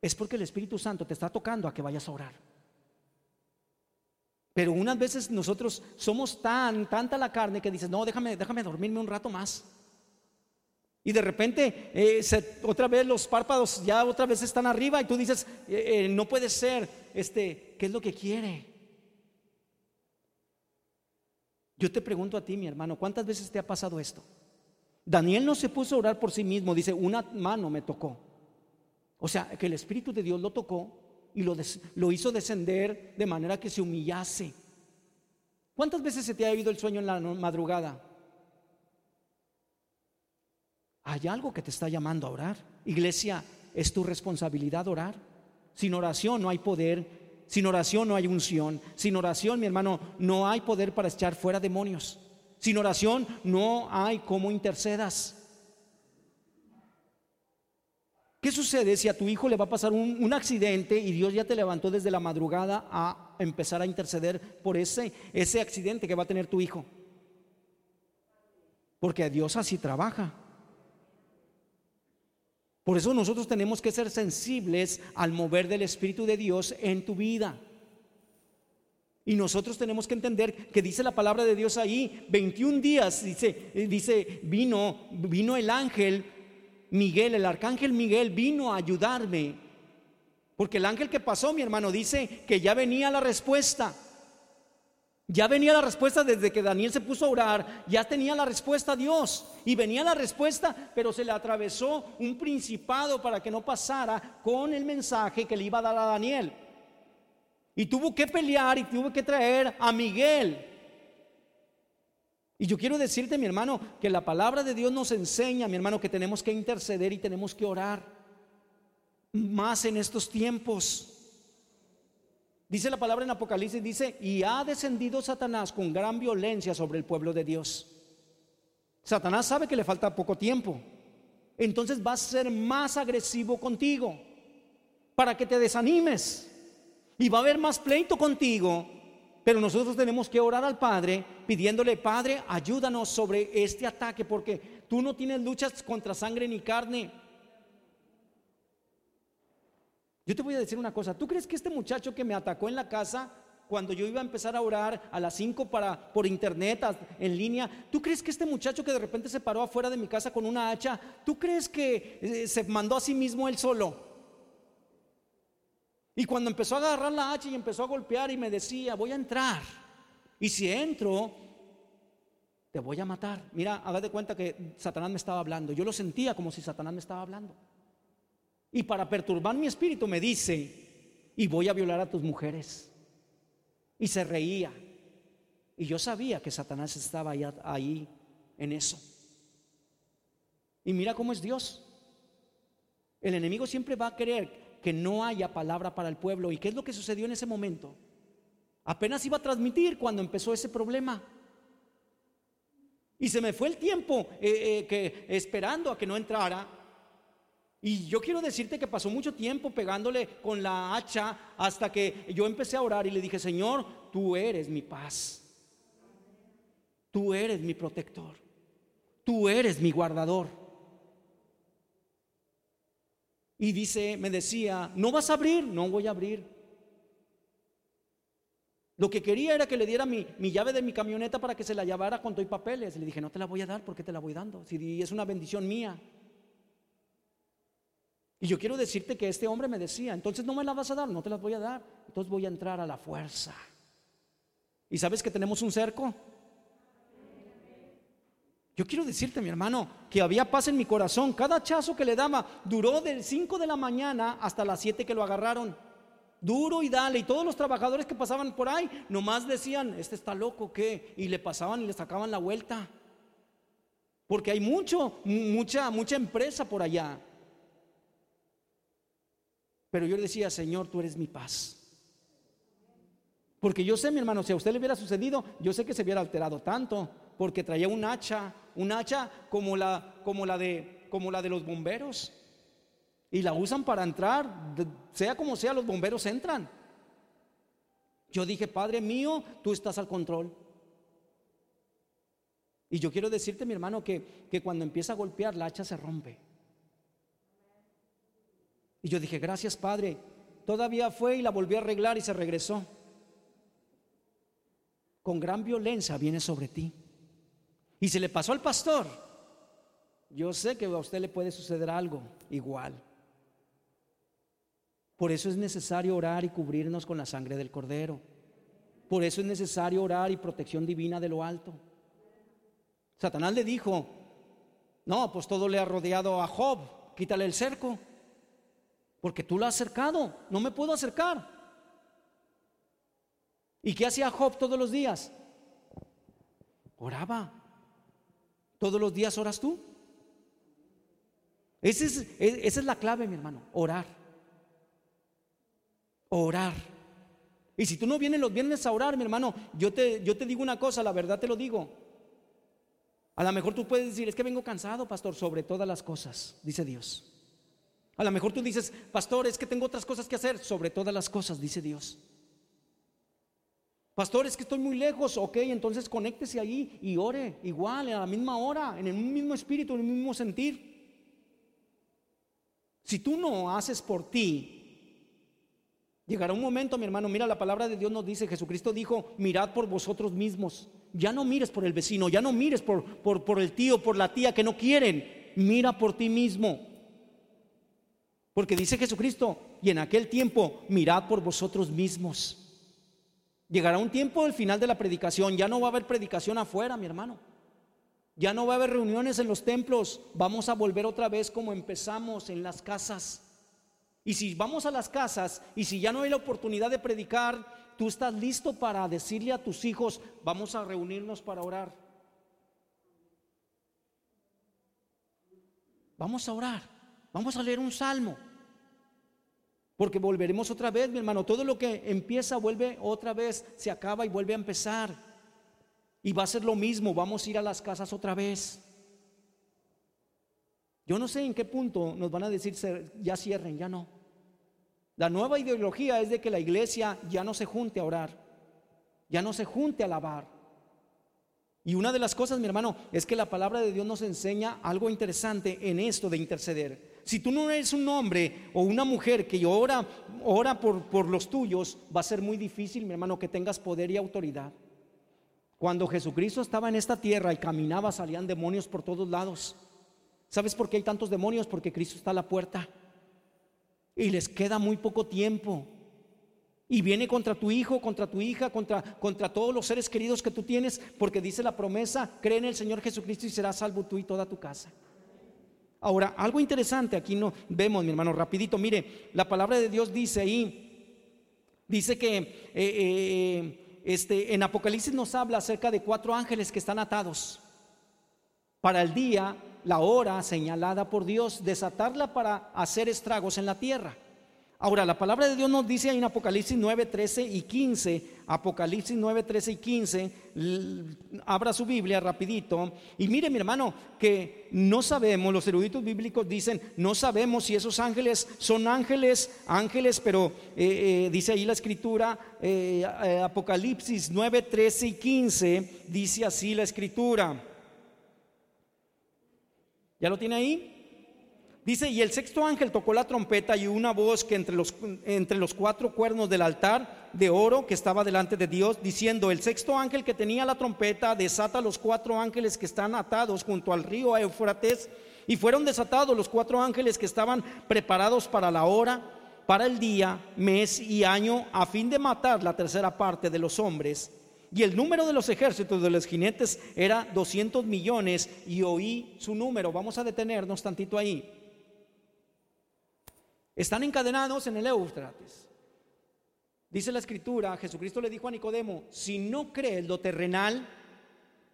Speaker 1: Es porque el Espíritu Santo te está tocando a que vayas a orar. Pero unas veces nosotros somos tan, tanta la carne que dices, no, déjame, déjame dormirme un rato más. Y de repente, eh, otra vez los párpados ya otra vez están arriba y tú dices, eh, eh, no puede ser, este, ¿qué es lo que quiere? Yo te pregunto a ti, mi hermano, ¿cuántas veces te ha pasado esto? Daniel no se puso a orar por sí mismo, dice, una mano me tocó. O sea, que el Espíritu de Dios lo tocó y lo, hizo descender de manera que se humillase. ¿Cuántas veces se te ha ido el sueño en la madrugada? Hay algo que te está llamando a orar. Iglesia, es tu responsabilidad orar. Sin oración no hay poder, sin oración no hay unción, sin oración, mi hermano, no hay poder para echar fuera demonios. Sin oración no hay cómo intercedas. ¿Qué sucede si a tu hijo le va a pasar un, accidente y Dios ya te levantó desde la madrugada a empezar a interceder por ese, ese accidente que va a tener tu hijo? Porque Dios así trabaja. Por eso nosotros tenemos que ser sensibles al mover del Espíritu de Dios en tu vida. Y nosotros tenemos que entender que dice la palabra de Dios ahí, 21 días, dice, dice, vino, vino el ángel Miguel, el arcángel Miguel vino a ayudarme. Porque el ángel que pasó, mi hermano, dice que ya venía la respuesta. Ya venía la respuesta desde que Daniel se puso a orar, ya tenía la respuesta a Dios. Y venía la respuesta, pero se le atravesó un principado para que no pasara con el mensaje que le iba a dar a Daniel. Y tuvo que pelear y tuvo que traer a Miguel. Y yo quiero decirte, mi hermano, que la palabra de Dios nos enseña, mi hermano, que tenemos que interceder y tenemos que orar más en estos tiempos. Dice la palabra en Apocalipsis, dice, y ha descendido Satanás con gran violencia sobre el pueblo de Dios. Satanás sabe que le falta poco tiempo. Entonces va a ser más agresivo contigo para que te desanimes. Y va a haber más pleito contigo pero nosotros tenemos que orar al Padre pidiéndole, Padre, ayúdanos sobre este ataque, porque tú no tienes luchas contra sangre ni carne. Yo te voy a decir una cosa, ¿tú crees que este muchacho que me atacó en la casa cuando yo iba a empezar a orar a las 5 para por internet en línea, ¿tú crees que este muchacho que de repente se paró afuera de mi casa con una hacha, tú crees que eh, se mandó a sí mismo él solo? Y cuando empezó a agarrar la hacha y empezó a golpear y me decía, voy a entrar. Y si entro, te voy a matar. Mira, haga de cuenta que Satanás me estaba hablando. Yo lo sentía como si Satanás me estaba hablando. Y para perturbar mi espíritu me dice, y voy a violar a tus mujeres. Y se reía. Y yo sabía que Satanás estaba ahí, ahí en eso. Y mira cómo es Dios. El enemigo siempre va a querer que no haya palabra para el pueblo. ¿Y qué es lo que sucedió en ese momento? Apenas iba a transmitir cuando empezó ese problema. Y se me fue el tiempo eh, eh, que, esperando a que no entrara. Y yo quiero decirte que pasó mucho tiempo pegándole con la hacha hasta que yo empecé a orar y le dije, Señor, tú eres mi paz. Tú eres mi protector. Tú eres mi guardador. Y dice, me decía, ¿no vas a abrir? No voy a abrir. Lo que quería era que le diera mi, llave de mi camioneta para que se la llevara con todo papeles. Le dije, no te la voy a dar, ¿por qué te la voy dando? Si es una bendición mía. Y yo quiero decirte que este hombre me decía, entonces no me la vas a dar, no te la voy a dar. Entonces voy a entrar a la fuerza. ¿Y sabes que tenemos un cerco? Yo quiero decirte, mi hermano, que había paz en mi corazón. Cada hachazo que le daba duró del 5 de la mañana hasta las 7 que lo agarraron. Duro y dale. Y todos los trabajadores que pasaban por ahí nomás decían, este está loco, ¿qué? Y le pasaban y le sacaban la vuelta. Porque hay mucho, mucha, mucha empresa por allá. Pero yo le decía, Señor, tú eres mi paz. Porque yo sé, mi hermano, si a usted le hubiera sucedido, yo sé que se hubiera alterado tanto, porque traía un hacha, un hacha como la, como la, de, como la de los bomberos. Y la usan para entrar, sea como sea, los bomberos entran. Yo dije, Padre mío, tú estás al control. Y yo quiero decirte, mi hermano, que, que cuando empieza a golpear, la hacha se rompe. Y yo dije, gracias Padre. Todavía fue y la volvió a arreglar y se regresó. Con gran violencia viene sobre ti. Y se le pasó al pastor. Yo sé que a usted le puede suceder algo igual. Por eso es necesario orar y cubrirnos con la sangre del cordero. Por eso es necesario orar y protección divina de lo alto. Satanás le dijo, no, pues todo le ha rodeado a Job, quítale el cerco. Porque tú lo has acercado, no me puedo acercar. ¿Y qué hacía Job todos los días? Oraba. ¿Todos los días oras tú? Esa es, es la clave, mi hermano, orar. Orar. Y si tú no vienes los viernes a orar, mi hermano, yo te, yo te digo una cosa, la verdad te lo digo. A lo mejor tú puedes decir, es que vengo cansado, pastor, sobre todas las cosas, dice Dios. A lo mejor tú dices, pastor, es que tengo otras cosas que hacer. Sobre todas las cosas, dice Dios. Pastor, es que estoy muy lejos. Ok, entonces conéctese ahí y ore igual, a la misma hora, en el mismo espíritu, en el mismo sentir. Si tú no haces por ti, llegará un momento, mi hermano, mira, la palabra de Dios nos dice, Jesucristo dijo, mirad por vosotros mismos. Ya no mires por el vecino, ya no mires por, por, por el tío, por la tía que no quieren. Mira por ti mismo. Porque dice Jesucristo, y en aquel tiempo mirad por vosotros mismos. Llegará un tiempo al final de la predicación, ya no va a haber predicación afuera, mi hermano. Ya no va a haber reuniones en los templos, vamos a volver otra vez como empezamos en las casas. Y si vamos a las casas y si ya no hay la oportunidad de predicar, tú estás listo para decirle a tus hijos, vamos a reunirnos para orar. Vamos a orar. Vamos a leer un salmo. Porque volveremos otra vez, mi hermano. Todo lo que empieza vuelve otra vez, se acaba y vuelve a empezar. Y va a ser lo mismo, vamos a ir a las casas otra vez. Yo no sé en qué punto nos van a decir, ya cierren, ya no. La nueva ideología es de que la iglesia ya no se junte a orar, ya no se junte a alabar. Y una de las cosas, mi hermano, es que la palabra de Dios nos enseña algo interesante en esto de interceder. Si tú no eres un hombre o una mujer que ora, ora por, por los tuyos, va a ser muy difícil, mi hermano, que tengas poder y autoridad. Cuando Jesucristo estaba en esta tierra y caminaba, salían demonios por todos lados. ¿Sabes por qué hay tantos demonios? Porque Cristo está a la puerta. Y les queda muy poco tiempo. Y viene contra tu hijo, contra tu hija, contra, contra todos los seres queridos que tú tienes, porque dice la promesa, cree en el Señor Jesucristo y serás salvo tú y toda tu casa. Ahora, algo interesante aquí no vemos, mi hermano, rapidito. Mire, la palabra de Dios dice ahí, dice que eh, eh, este, en Apocalipsis nos habla acerca de cuatro ángeles que están atados para el día, la hora señalada por Dios, desatarla para hacer estragos en la tierra. Ahora, la palabra de Dios nos dice en Apocalipsis 9, 13 y 15, Apocalipsis 9, 13 y 15, abra su Biblia rapidito y mire mi hermano que no sabemos, los eruditos bíblicos dicen, no sabemos si esos ángeles son ángeles, ángeles, pero eh, eh, dice ahí la escritura, eh, Apocalipsis 9, 13 y 15, dice así la escritura. ¿Ya lo tiene ahí? Dice, y el sexto ángel tocó la trompeta y una voz que entre los, entre los cuatro cuernos del altar de oro que estaba delante de Dios, diciendo, el sexto ángel que tenía la trompeta desata los cuatro ángeles que están atados junto al río Éufrates, y fueron desatados los cuatro ángeles que estaban preparados para la hora, para el día, mes y año, a fin de matar la tercera parte de los hombres Y el número de los ejércitos de los jinetes era 200 millones y oí su número. Vamos a detenernos tantito ahí. Están encadenados en el Éufrates. Dice la escritura, Jesucristo le dijo a Nicodemo, si no crees lo terrenal,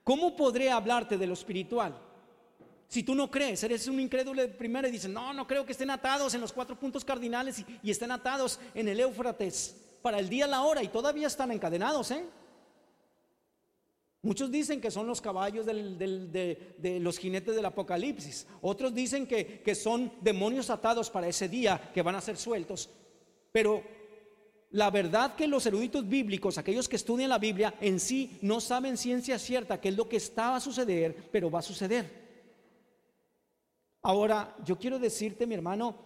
Speaker 1: ¿cómo podré hablarte de lo espiritual? Si tú no crees, eres un incrédulo de primera y dices, no, no creo que estén atados en los cuatro puntos cardinales y, y estén atados en el Éufrates para el día, la hora y todavía están encadenados, ¿eh? Muchos dicen que son los caballos de, los jinetes del Apocalipsis. Otros dicen que, que son demonios atados para ese día que van a ser sueltos. Pero la verdad que los eruditos bíblicos, aquellos que estudian la Biblia, en sí no saben ciencia cierta qué es lo que está a suceder, pero va a suceder. Ahora, yo quiero decirte, mi hermano,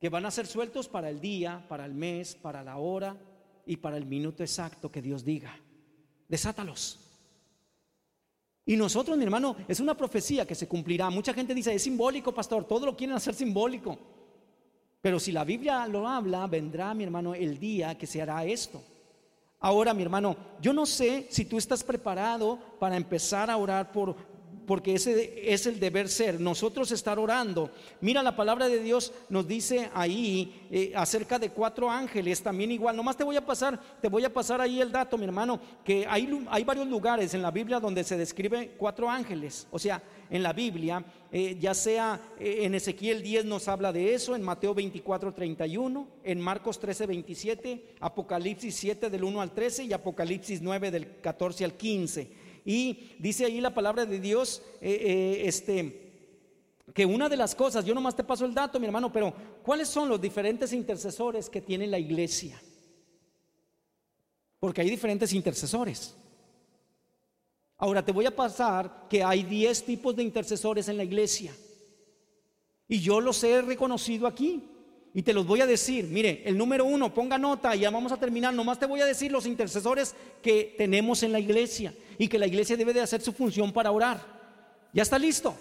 Speaker 1: que van a ser sueltos para el día, para el mes, para la hora y para el minuto exacto que Dios diga desátalos. Y nosotros, mi hermano, es una profecía que se cumplirá. Mucha gente dice, es simbólico, pastor, todo lo quieren hacer simbólico. Pero si la Biblia lo habla, vendrá, mi hermano, el día que se hará esto. Ahora, mi hermano, yo no sé si tú estás preparado para empezar a orar por, porque ese es el deber ser, nosotros estar orando. Mira, la palabra de Dios nos dice ahí eh, acerca de cuatro ángeles, también igual. Nomás te voy a pasar, te voy a pasar ahí el dato, mi hermano, que hay, varios lugares en la Biblia donde se describe cuatro ángeles. O sea, en la Biblia, eh, ya sea eh, en Ezequiel 10 nos habla de eso, en Mateo 24, 31, en Marcos 13, 27, Apocalipsis 7 del 1 al 13 y Apocalipsis 9 del 14 al 15. Y dice ahí la palabra de Dios, eh, eh, este, que una de las cosas, yo nomás te paso el dato, mi hermano, pero ¿cuáles son los diferentes intercesores que tiene la iglesia? Porque hay diferentes intercesores. Ahora te voy a pasar que hay 10 tipos de intercesores en la iglesia. Y yo los he reconocido aquí. Y te los voy a decir. Mire, el número uno, ponga nota, y ya vamos a terminar. Nomás te voy a decir los intercesores que tenemos en la iglesia y que la iglesia debe de hacer su función para orar. Ya está listo.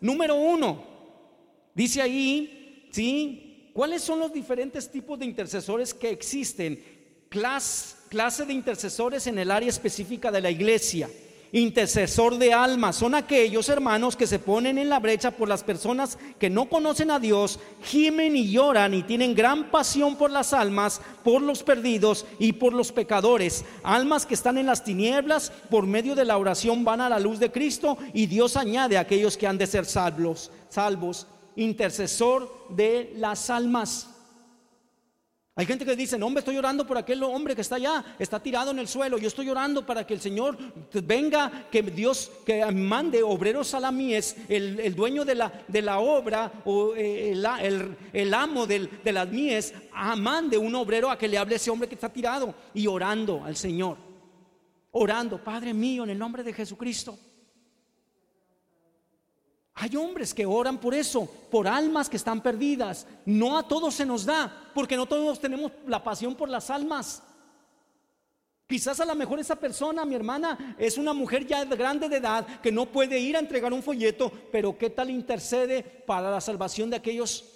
Speaker 1: Número uno, dice ahí, ¿sí? ¿Cuáles son los diferentes tipos de intercesores que existen? clase de intercesores en el área específica de la iglesia intercesor de almas. Son aquellos hermanos que se ponen en la brecha por las personas que no conocen a Dios, gimen y lloran y tienen gran pasión por las almas, por los perdidos y por los pecadores. Almas que están en las tinieblas, por medio de la oración van a la luz de Cristo y Dios añade a aquellos que han de ser salvos, salvos. Intercesor de las almas. Hay gente que dice, no, hombre, estoy orando por aquel hombre que está allá, está tirado en el suelo. Yo estoy orando para que el Señor venga, que Dios que mande obreros salamíes, el, el dueño de la, de la obra o eh, el, amo de las mies, a, mande un obrero a que le hable a ese hombre que está tirado y orando al Señor. Orando, Padre mío, en el nombre de Jesucristo. Hay hombres que oran por eso, por almas que están perdidas. No a todos se nos da, porque no todos tenemos la pasión por las almas. Quizás a lo mejor esa persona, mi hermana, es una mujer ya grande de edad que no puede ir a entregar un folleto, pero ¿qué tal intercede para la salvación de aquellos?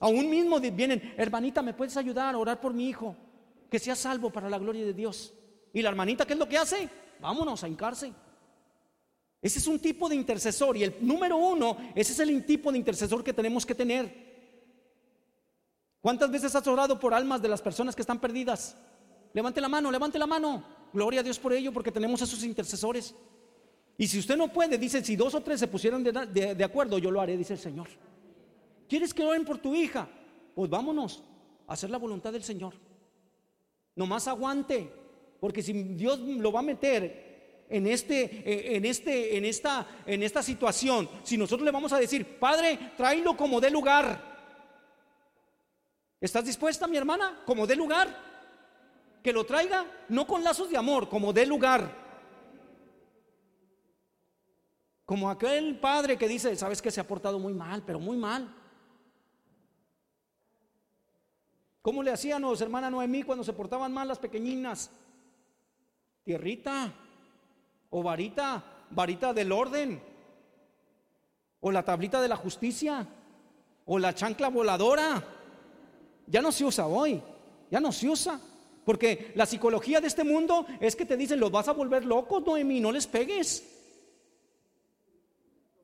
Speaker 1: Aún mismo vienen, hermanita, ¿me puedes ayudar a orar por mi hijo? Que sea salvo para la gloria de Dios. Y la hermanita, ¿qué es lo que hace? Vámonos a hincarse. Ese es un tipo de intercesor y el número uno, ese es el tipo de intercesor que tenemos que tener. ¿Cuántas veces has orado por almas de las personas que están perdidas? Levante la mano, levante la mano. Gloria a Dios por ello, porque tenemos esos intercesores. Y si usted no puede, dice, si dos o tres se pusieran de, acuerdo, yo lo haré, dice el Señor. ¿Quieres que oren por tu hija? Pues vámonos a hacer la voluntad del Señor. Nomás aguante, porque si Dios lo va a meter en, este, eh, en, este, en, esta, en esta situación, si nosotros le vamos a decir, Padre, tráelo como de lugar, ¿estás dispuesta, mi hermana? Como de lugar. Que lo traiga, no con lazos de amor, como de lugar. Como aquel padre que dice, sabes que se ha portado muy mal, pero muy mal. ¿Cómo le hacían los hermana Noemí cuando se portaban mal las pequeñinas? Tierrita, o varita, varita del orden, o la tablita de la justicia, o la chancla voladora. Ya no se usa hoy, ya no se usa. Porque la psicología de este mundo es que te dicen, los vas a volver locos, Noemí, no les pegues.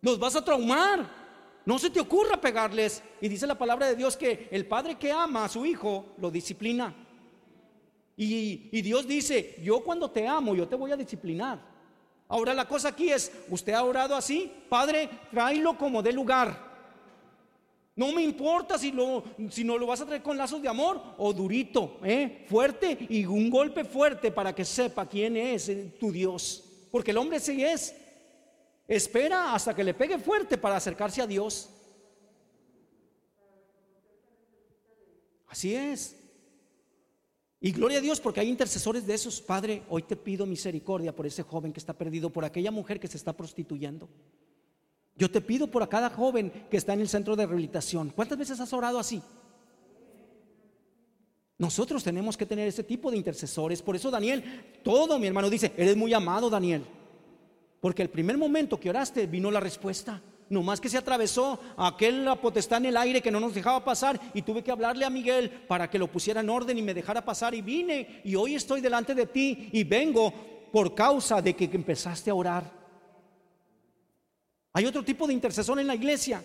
Speaker 1: Los vas a traumar. No se te ocurra pegarles. Y dice la palabra de Dios que el padre que ama a su hijo lo disciplina. Y, y, Dios dice, yo cuando te amo, yo te voy a disciplinar. Ahora la cosa aquí es, usted ha orado así, Padre, tráelo como de lugar. No me importa si, lo, no lo vas a traer con lazos de amor o durito, ¿eh? fuerte y un golpe fuerte para que sepa quién es tu Dios. Porque el hombre sí es. Espera hasta que le pegue fuerte para acercarse a Dios. Así es. Y gloria a Dios porque hay intercesores de esos. Padre, hoy te pido misericordia por ese joven que está perdido, por aquella mujer que se está prostituyendo. Yo te pido por a cada joven que está en el centro de rehabilitación. ¿Cuántas veces has orado así? Nosotros tenemos que tener ese tipo de intercesores. Por eso Daniel, todo mi hermano dice, eres muy amado Daniel. Porque el primer momento que oraste vino la respuesta. No más que se atravesó aquel potestad en el aire que no nos dejaba pasar y tuve que hablarle a Miguel para que lo pusiera en orden y me dejara pasar y vine y hoy estoy delante de ti y vengo por causa de que empezaste a orar. Hay otro tipo de intercesor en la iglesia.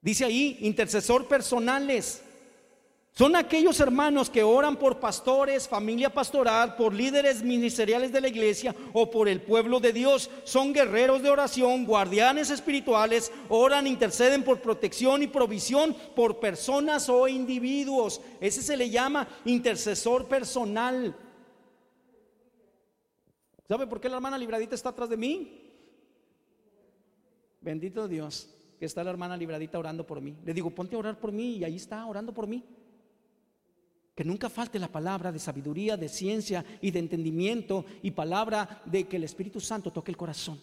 Speaker 1: Dice ahí, intercesor personales. Son aquellos hermanos que oran por pastores, familia pastoral, por líderes ministeriales de la iglesia o por el pueblo de Dios. Son guerreros de oración, guardianes espirituales, oran, interceden por protección y provisión por personas o individuos. Ese se le llama intercesor personal. ¿Sabe por qué la hermana Libradita está atrás de mí? Bendito Dios, que está la hermana libradita orando por mí. Le digo, ponte a orar por mí y ahí está orando por mí. Que nunca falte la palabra de sabiduría, de ciencia y de entendimiento y palabra de que el Espíritu Santo toque el corazón.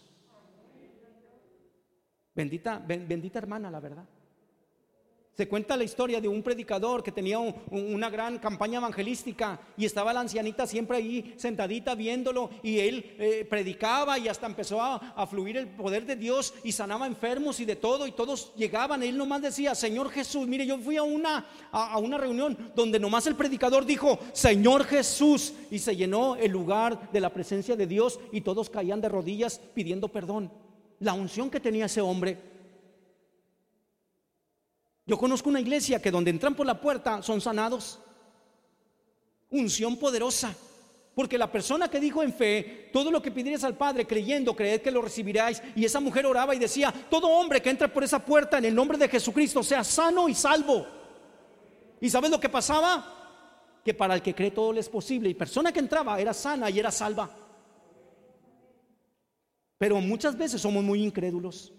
Speaker 1: Bendita, bendita hermana, la verdad. Se cuenta la historia de un predicador que tenía una gran campaña evangelística y estaba la ancianita siempre ahí sentadita viéndolo y él eh, predicaba y hasta empezó a, fluir el poder de Dios y sanaba enfermos y de todo y todos llegaban. Él nomás decía, Señor Jesús, mire, yo fui a una, a una reunión donde nomás el predicador dijo, Señor Jesús, y se llenó el lugar de la presencia de Dios y todos caían de rodillas pidiendo perdón. La unción que tenía ese hombre yo conozco una iglesia que donde entran por la puerta son sanados. Unción poderosa. Porque la persona que dijo en fe, todo lo que pidierais al Padre, creyendo, creed que lo recibiráis. Y esa mujer oraba y decía, todo hombre que entra por esa puerta en el nombre de Jesucristo sea sano y salvo. ¿Y sabes lo que pasaba? Que para el que cree todo le es posible. Y persona que entraba era sana y era salva. Pero muchas veces somos muy incrédulos.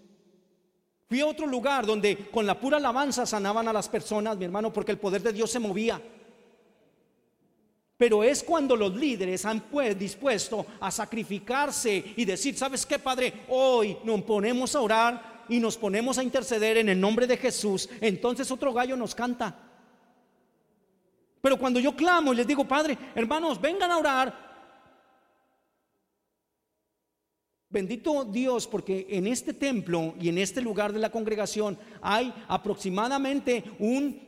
Speaker 1: Fui a otro lugar donde con la pura alabanza sanaban a las personas, mi hermano, porque el poder de Dios se movía. Pero es cuando los líderes han pues dispuesto a sacrificarse y decir, ¿sabes qué, Padre? Hoy nos ponemos a orar y nos ponemos a interceder en el nombre de Jesús. Entonces otro gallo nos canta. Pero cuando yo clamo y les digo, Padre, hermanos, vengan a orar, Bendito Dios, porque en este templo y en este lugar de la congregación hay aproximadamente un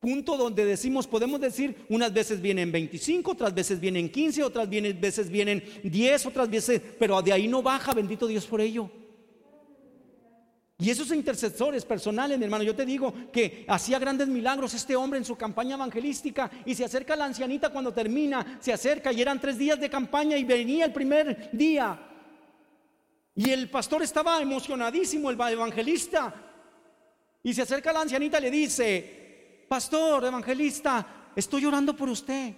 Speaker 1: punto donde decimos, podemos decir, unas veces vienen 25, otras veces vienen 15, otras veces vienen 10, otras veces, pero de ahí no baja, bendito Dios por ello. Y esos intercesores personales, mi hermano, yo te digo que hacía grandes milagros este hombre en su campaña evangelística y se acerca la ancianita cuando termina, se acerca y eran tres días de campaña y venía el primer día y el pastor estaba emocionadísimo, el evangelista. Y se acerca a la ancianita y le dice, pastor, evangelista, estoy orando por usted.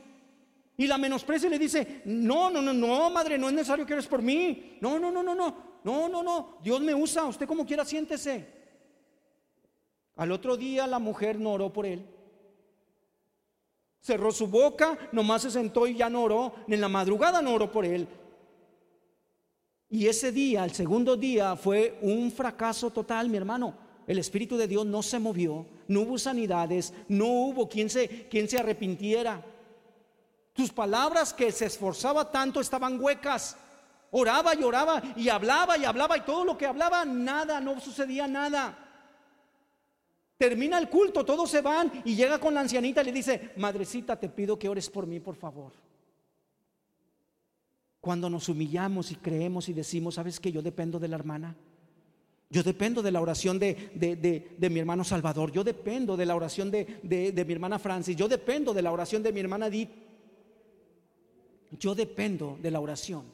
Speaker 1: Y la menosprecia y le dice, no, no, no, no, madre, no es necesario que eres por mí. No, no, no, no, no, no, no, no, Dios me usa, usted como quiera siéntese. Al otro día la mujer no oró por él. Cerró su boca, nomás se sentó y ya no oró. En la madrugada no oró por él. Y ese día, el segundo día, fue un fracaso total, mi hermano. El Espíritu de Dios no se movió, no hubo sanidades, no hubo quien se, quien se arrepintiera. Tus palabras que se esforzaba tanto estaban huecas. Oraba y oraba y hablaba y hablaba y todo lo que hablaba, nada, no sucedía nada. Termina el culto, todos se van y llega con la ancianita y le dice, madrecita, te pido que ores por mí, por favor. Cuando nos humillamos y creemos y decimos, ¿sabes que yo dependo de la hermana? Yo dependo de la oración de, mi hermano Salvador. Yo dependo de la oración de, mi hermana Francis. Yo dependo de la oración de mi hermana Edith. Yo dependo de la oración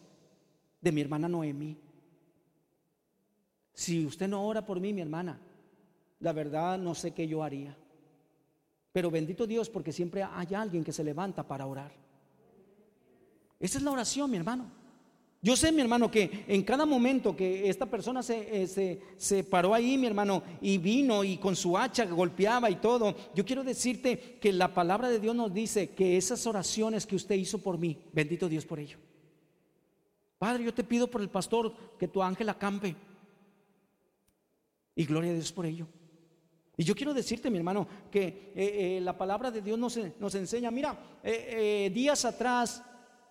Speaker 1: de mi hermana Noemi. Si usted no ora por mí, mi hermana, la verdad no sé qué yo haría. Pero bendito Dios porque siempre hay alguien que se levanta para orar. Esa es la oración, mi hermano. Yo sé, mi hermano, que en cada momento que esta persona eh, se, se, paró ahí, mi hermano, y vino y con su hacha golpeaba y todo, yo quiero decirte que la palabra de Dios nos dice que esas oraciones que usted hizo por mí, bendito Dios por ello. Padre, yo te pido por el pastor que tu ángel acampe. Y gloria a Dios por ello. Y yo quiero decirte, mi hermano, que eh, eh, la palabra de Dios nos, nos enseña, mira, días atrás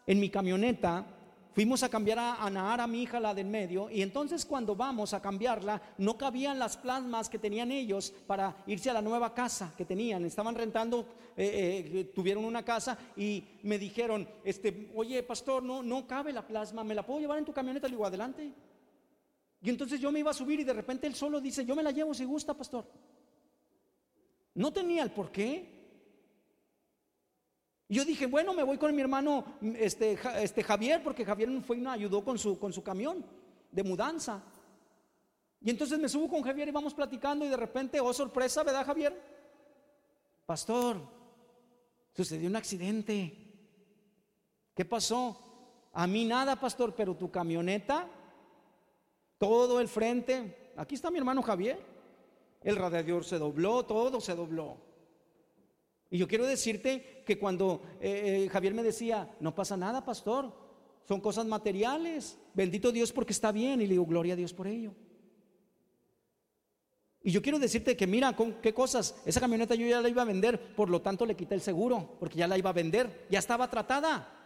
Speaker 1: en mi camioneta, Fuimos a cambiar a, Nahar, a mi hija, la del medio, y entonces cuando vamos a cambiarla, no cabían las plasmas que tenían ellos para irse a la nueva casa que tenían. Estaban rentando, eh, eh, tuvieron una casa y me dijeron, este, oye, pastor, no, no cabe la plasma, ¿me la puedo llevar en tu camioneta? Le digo, adelante. Y entonces yo me iba a subir y de repente él solo dice, yo me la llevo si gusta, pastor. No tenía el por qué. Yo dije, bueno, me voy con mi hermano este, este Javier, porque Javier fue y ayudó con su, con su camión de mudanza. Y entonces me subo con Javier y vamos platicando y de repente, oh sorpresa, ¿verdad Javier? Pastor, sucedió un accidente. ¿Qué pasó? A mí nada, pastor, pero tu camioneta, todo el frente, aquí está mi hermano Javier, el radiador se dobló, todo se dobló. Y yo quiero decirte que cuando eh, eh, Javier me decía, no pasa nada, pastor, son cosas materiales, bendito Dios porque está bien, y le digo, gloria a Dios por ello. Y yo quiero decirte que mira, con qué cosas, esa camioneta yo ya la iba a vender, por lo tanto le quité el seguro, porque ya la iba a vender, ya estaba tratada.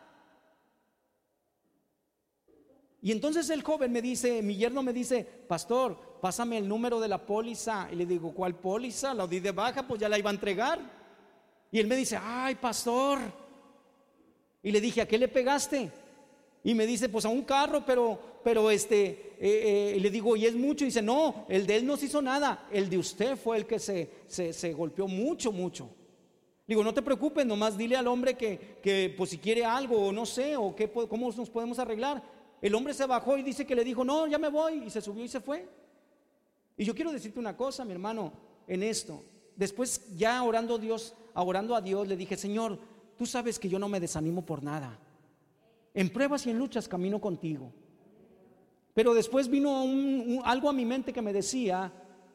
Speaker 1: Y entonces el joven me dice, mi yerno me dice, pastor, pásame el número de la póliza. Y le digo, ¿cuál póliza? La di de baja, pues ya la iba a entregar. Y él me dice, ay, pastor. Y le dije, ¿a qué le pegaste? Y me dice, pues a un carro, pero, pero este, eh, eh", le digo, ¿y es mucho? Y dice, no, el de él no se hizo nada, el de usted fue el que se, se, golpeó mucho, mucho. Digo, no te preocupes, nomás dile al hombre que, que pues si quiere algo o no sé, o qué, cómo nos podemos arreglar. El hombre se bajó y dice que le dijo, no, ya me voy, y se subió y se fue. Y yo quiero decirte una cosa, mi hermano, en esto. Después ya orando Dios, orando a Dios, le dije, Señor, tú sabes que yo no me desanimo por nada. En pruebas y en luchas camino contigo. Pero después vino algo a mi mente que me decía,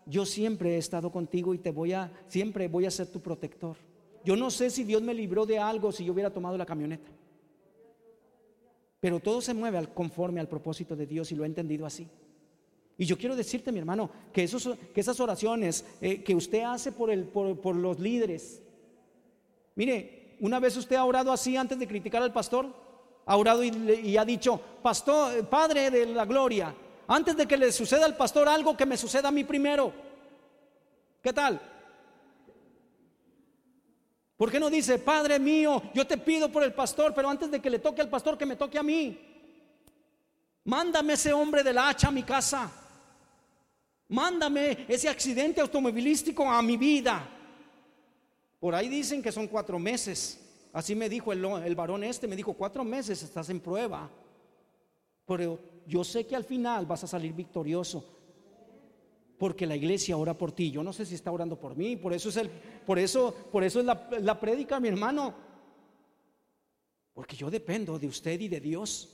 Speaker 1: yo siempre he estado contigo y te voy a, siempre voy a ser tu protector. Yo no sé si Dios me libró de algo si yo hubiera tomado la camioneta. Pero todo se mueve conforme al propósito de Dios y lo he entendido así. Y yo quiero decirte, mi hermano, que, esos, que esas oraciones eh, que usted hace por, el, por los líderes, Mire, una vez usted ha orado así antes de criticar al pastor, ha orado y, ha dicho, pastor, Padre de la gloria, antes de que le suceda al pastor algo que me suceda a mí primero. ¿Qué tal? ¿Por qué no dice, Padre mío, yo te pido por el pastor, pero antes de que le toque al pastor, que me toque a mí? Mándame ese hombre de la hacha a mi casa. Mándame ese accidente automovilístico a mi vida. Por ahí dicen que son cuatro meses. Así me dijo el, varón este, me dijo, cuatro meses estás en prueba. Pero yo sé que al final vas a salir victorioso. Porque la iglesia ora por ti. Yo no sé si está orando por mí. Por eso es, el, por eso, por eso es la, la prédica, mi hermano. Porque yo dependo de usted y de Dios.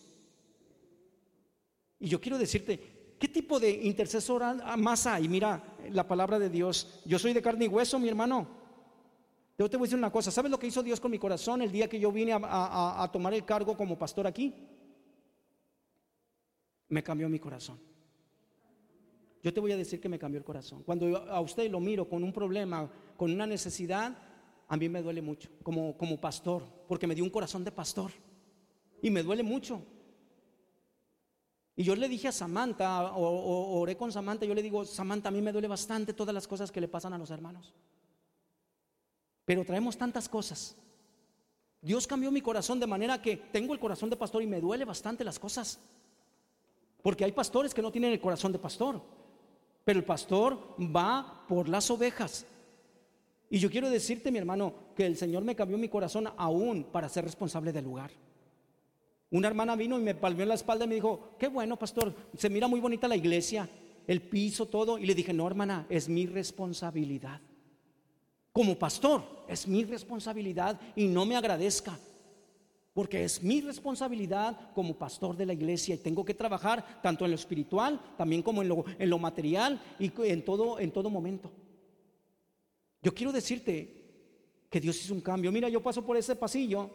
Speaker 1: Y yo quiero decirte, ¿qué tipo de intercesor más hay? Mira, la palabra de Dios. Yo soy de carne y hueso, mi hermano. Yo te voy a decir una cosa, ¿sabes lo que hizo Dios con mi corazón el día que yo vine a, tomar el cargo como pastor aquí? Me cambió mi corazón. Yo te voy a decir que me cambió el corazón. Cuando a usted lo miro con un problema, con una necesidad, a mí me duele mucho, como, como pastor, porque me dio un corazón de pastor. Y me duele mucho. Y yo le dije a Samantha, o, oré con Samantha, yo le digo, Samantha, a mí me duele bastante todas las cosas que le pasan a los hermanos. Pero traemos tantas cosas. Dios cambió mi corazón de manera que tengo el corazón de pastor y me duele bastante las cosas. Porque hay pastores que no tienen el corazón de pastor. Pero el pastor va por las ovejas. Y yo quiero decirte, mi hermano, que el Señor me cambió mi corazón aún para ser responsable del lugar. Una hermana vino y me palmeó en la espalda y me dijo, qué bueno, pastor, se mira muy bonita la iglesia, el piso, todo. Y le dije, no, hermana, es mi responsabilidad. Como pastor, es mi responsabilidad y no me agradezca. Porque es mi responsabilidad como pastor de la iglesia y tengo que trabajar tanto en lo espiritual, también como en lo, en lo material y en todo, en todo momento. Yo quiero decirte que Dios hizo un cambio. Mira, yo paso por ese pasillo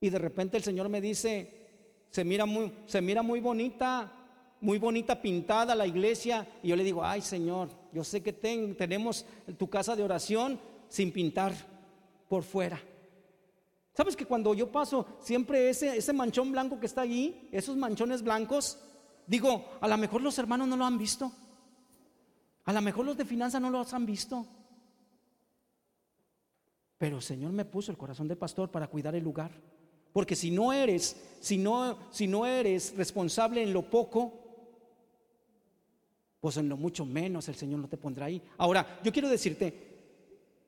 Speaker 1: y de repente el Señor me dice, se mira muy, se mira muy bonita, muy bonita pintada la iglesia. Y yo le digo, ay Señor, yo sé que tenemos tu casa de oración sin pintar por fuera. ¿Sabes que cuando yo paso, siempre ese, ese manchón blanco que está allí, esos manchones blancos, digo, a lo mejor los hermanos no lo han visto. A lo mejor los de finanzas no los han visto. Pero el Señor me puso el corazón de pastor para cuidar el lugar. Porque si no eres, si no, si no eres responsable en lo poco, pues en lo mucho menos el Señor no te pondrá ahí. Ahora, yo quiero decirte,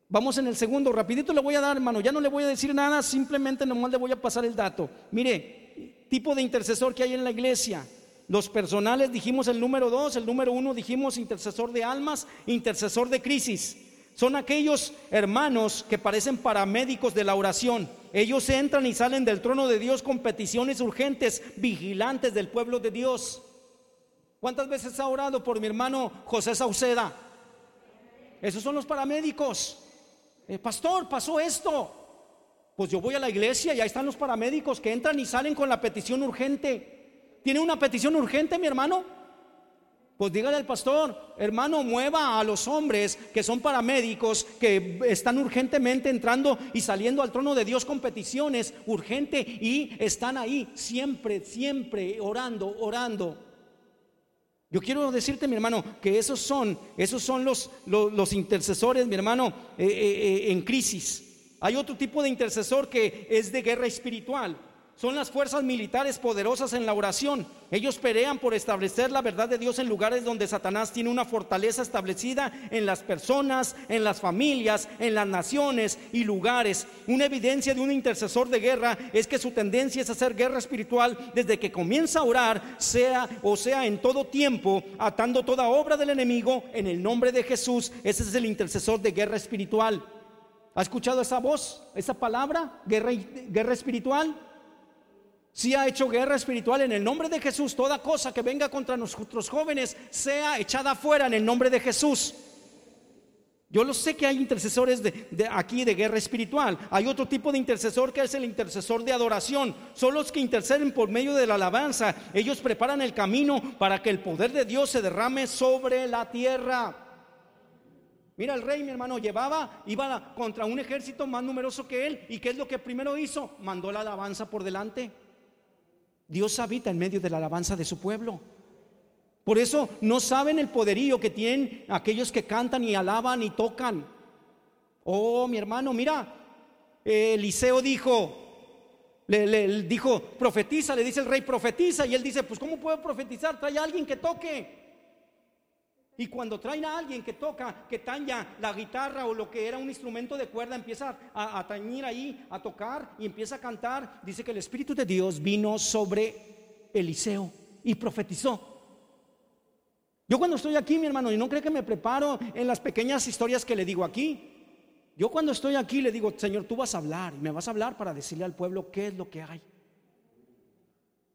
Speaker 1: vamos en el segundo, rapidito le voy a dar, hermano, ya no le voy a decir nada, simplemente nomás le voy a pasar el dato. Mire, tipo de intercesor que hay en la iglesia. Los personales dijimos el número dos, el número uno dijimos intercesor de almas, intercesor de crisis. Son aquellos hermanos que parecen paramédicos de la oración. Ellos entran y salen del trono de Dios con peticiones urgentes, vigilantes del pueblo de Dios. ¿Cuántas veces ha orado por mi hermano José Sauceda? Esos son los paramédicos. Eh, pastor, pasó esto. Pues yo voy a la iglesia y ahí están los paramédicos que entran y salen con la petición urgente. ¿Tiene una petición urgente, mi hermano? Pues dígale al pastor, hermano, mueva a los hombres que son paramédicos, que están urgentemente entrando y saliendo al trono de Dios con peticiones urgente y están ahí siempre, siempre orando, orando. Yo quiero decirte, mi hermano, que esos son, esos son los, los, intercesores, mi hermano, eh, eh, eh, en crisis. Hay otro tipo de intercesor que es de guerra espiritual. Son las fuerzas militares poderosas en la oración. Ellos pelean por establecer la verdad de Dios en lugares donde Satanás tiene una fortaleza establecida en las personas, en las familias, en las naciones y lugares. Una evidencia de un intercesor de guerra es que su tendencia es hacer guerra espiritual desde que comienza a orar, sea o sea en todo tiempo, atando toda obra del enemigo en el nombre de Jesús. Ese es el intercesor de guerra espiritual. ¿Ha escuchado esa voz, esa palabra, guerra, guerra espiritual? Si ha hecho guerra espiritual en el nombre de Jesús, toda cosa que venga contra nosotros jóvenes sea echada fuera en el nombre de Jesús. Yo lo sé que hay intercesores de, aquí de guerra espiritual. Hay otro tipo de intercesor que es el intercesor de adoración. Son los que interceden por medio de la alabanza. Ellos preparan el camino para que el poder de Dios se derrame sobre la tierra. Mira, el rey, mi hermano, llevaba, iba contra un ejército más numeroso que él. ¿Y qué es lo que primero hizo? Mandó la alabanza por delante. Dios habita en medio de la alabanza de su pueblo. Por eso no saben el poderío que tienen aquellos que cantan y alaban y tocan. Oh, mi hermano, mira, Eliseo dijo, le, dijo, profetiza, le dice el rey, profetiza. Y él dice, pues ¿cómo puedo profetizar? Trae a alguien que toque. Y cuando traen a alguien que toca, que taña la guitarra o lo que era un instrumento de cuerda, empieza a, tañir ahí, a tocar y empieza a cantar, dice que el Espíritu de Dios vino sobre Eliseo y profetizó. Yo cuando estoy aquí, mi hermano, y no creo que me preparo en las pequeñas historias que le digo aquí. Yo cuando estoy aquí le digo, Señor, tú vas a hablar y me vas a hablar para decirle al pueblo qué es lo que hay.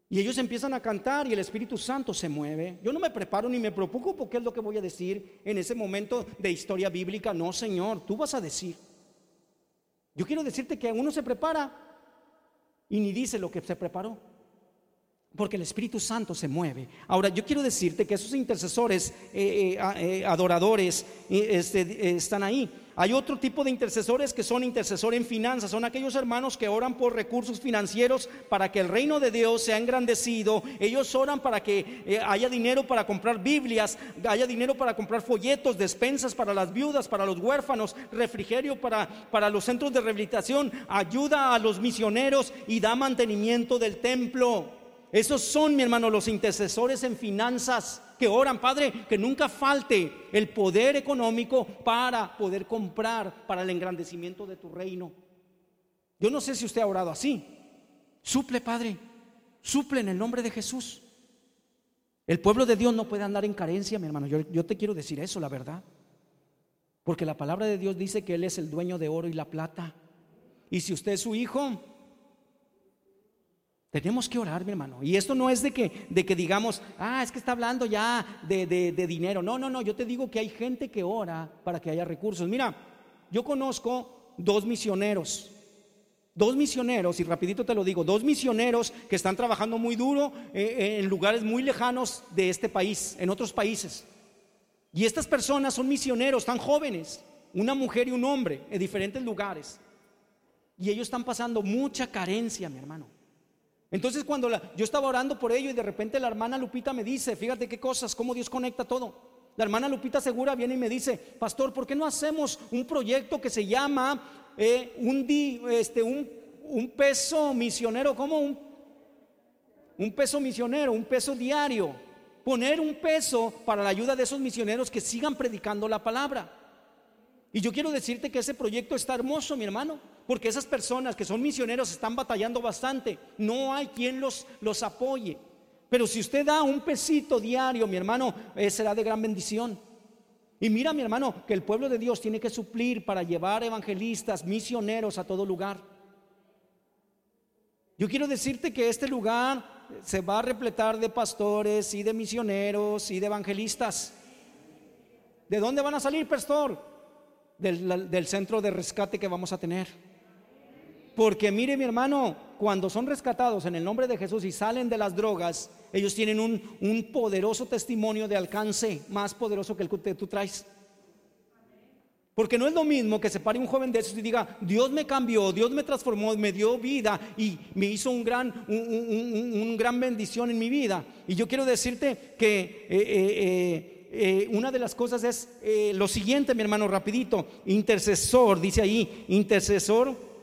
Speaker 1: Y ellos empiezan a cantar y el Espíritu Santo se mueve. Yo no me preparo ni me preocupo qué es lo que voy a decir en ese momento de historia bíblica. No, Señor, tú vas a decir. Yo quiero decirte que uno se prepara y ni dice lo que se preparó. Porque el Espíritu Santo se mueve. Ahora, yo quiero decirte que esos intercesores, eh, eh, eh, adoradores, este, están ahí. Hay otro tipo de intercesores que son intercesores en finanzas, son aquellos hermanos que oran por recursos financieros para que el reino de Dios sea engrandecido. Ellos oran para que haya dinero para comprar Biblias, haya dinero para comprar folletos, despensas para las viudas, para los huérfanos, refrigerio para, para los centros de rehabilitación, ayuda a los misioneros y da mantenimiento del templo. Esos son, mi hermano, los intercesores en finanzas que oran, Padre, que nunca falte el poder económico para poder comprar para el engrandecimiento de tu reino. Yo no sé si usted ha orado así. Suple, Padre, suple en el nombre de Jesús. El pueblo de Dios no puede andar en carencia, mi hermano. Yo, te quiero decir eso, la verdad. Porque la palabra de Dios dice que Él es el dueño de oro y la plata. Y si usted es su hijo, tenemos que orar, mi hermano. Y esto no es de que, de que digamos, ah, es que está hablando ya de, de, dinero. No, no, no. Yo te digo que hay gente que ora para que haya recursos. Mira, yo conozco dos misioneros. Dos misioneros, y rapidito te lo digo, dos misioneros que están trabajando muy duro eh, eh, en lugares muy lejanos de este país, en otros países. Y estas personas son misioneros tan jóvenes, una mujer y un hombre, en diferentes lugares. Y ellos están pasando mucha carencia, mi hermano. Entonces cuando yo estaba orando por ello y de repente la hermana Lupita me dice, fíjate qué cosas, cómo Dios conecta todo. La hermana Lupita Segura viene y me dice, pastor, ¿por qué no hacemos un proyecto que se llama eh, un, este, un, peso misionero? ¿Cómo un peso misionero, un peso diario? Poner un peso para la ayuda de esos misioneros que sigan predicando la palabra. Y yo quiero decirte que ese proyecto está hermoso, mi hermano, porque esas personas que son misioneros están batallando bastante. No hay quien los, los apoye. Pero si usted da un pesito diario, mi hermano, eh, será de gran bendición. Y mira, mi hermano, que el pueblo de Dios tiene que suplir para llevar evangelistas, misioneros a todo lugar. Yo quiero decirte que este lugar se va a repletar de pastores y de misioneros y de evangelistas. ¿De dónde van a salir, pastor? del, centro de rescate que vamos a tener. Porque mire mi hermano, cuando son rescatados en el nombre de Jesús y salen de las drogas, ellos tienen un, poderoso testimonio de alcance, más poderoso que el que tú traes. Porque no es lo mismo que se pare un joven de esos y diga, Dios me cambió, Dios me transformó, me dio vida y me hizo un gran, un, gran bendición en mi vida. Y yo quiero decirte que eh, eh, eh, una de las cosas es lo siguiente, mi hermano, rapidito. Intercesor, dice ahí, intercesor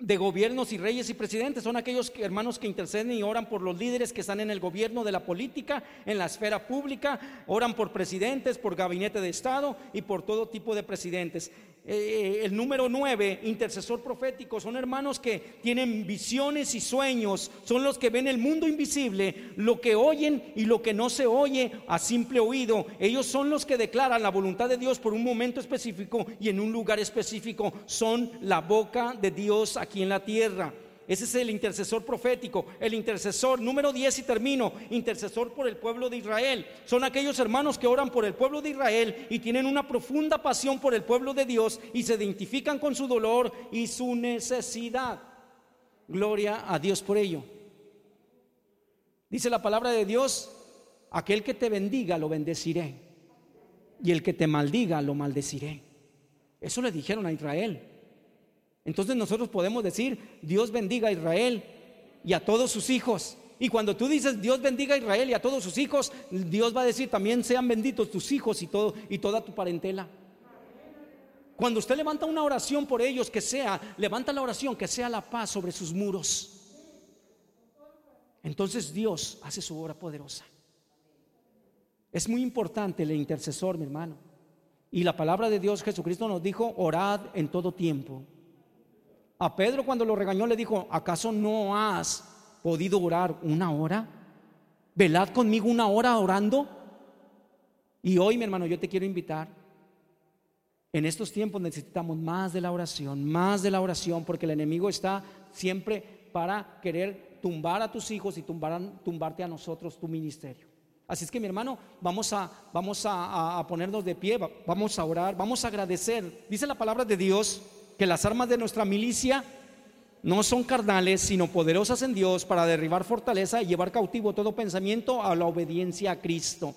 Speaker 1: de gobiernos y reyes y presidentes. Son aquellos hermanos que interceden y oran por los líderes que están en el gobierno de la política, en la esfera pública, oran por presidentes, por gabinete de Estado y por todo tipo de presidentes. Eh, el número nueve, intercesor profético, son hermanos que tienen visiones y sueños, son los que ven el mundo invisible, lo que oyen y lo que no se oye a simple oído. Ellos son los que declaran la voluntad de Dios por un momento específico y en un lugar específico. Son la boca de Dios aquí en la tierra. Ese es el intercesor profético, el intercesor número 10 y termino, intercesor por el pueblo de Israel. Son aquellos hermanos que oran por el pueblo de Israel y tienen una profunda pasión por el pueblo de Dios y se identifican con su dolor y su necesidad. Gloria a Dios por ello. Dice la palabra de Dios, aquel que te bendiga lo bendeciré y el que te maldiga lo maldeciré. Eso le dijeron a Israel. Entonces nosotros podemos decir, Dios bendiga a Israel y a todos sus hijos. Y cuando tú dices Dios bendiga a Israel y a todos sus hijos, Dios va a decir también sean benditos tus hijos y todo y toda tu parentela. Cuando usted levanta una oración por ellos, que sea, levanta la oración, que sea la paz sobre sus muros. Entonces Dios hace su obra poderosa. Es muy importante el intercesor, mi hermano. Y la palabra de Dios Jesucristo nos dijo, orad en todo tiempo. A Pedro cuando lo regañó le dijo, ¿acaso no has podido orar una hora? ¿Velad conmigo una hora orando? Y hoy, mi hermano, yo te quiero invitar. En estos tiempos necesitamos más de la oración, más de la oración, porque el enemigo está siempre para querer tumbar a tus hijos y tumbar, tumbarte a nosotros tu ministerio. Así es que mi hermano, vamos a, vamos a, a ponernos de pie, vamos a orar, vamos a agradecer. Dice la palabra de Dios que las armas de nuestra milicia no son carnales, sino poderosas en Dios para derribar fortaleza y llevar cautivo todo pensamiento a la obediencia a Cristo.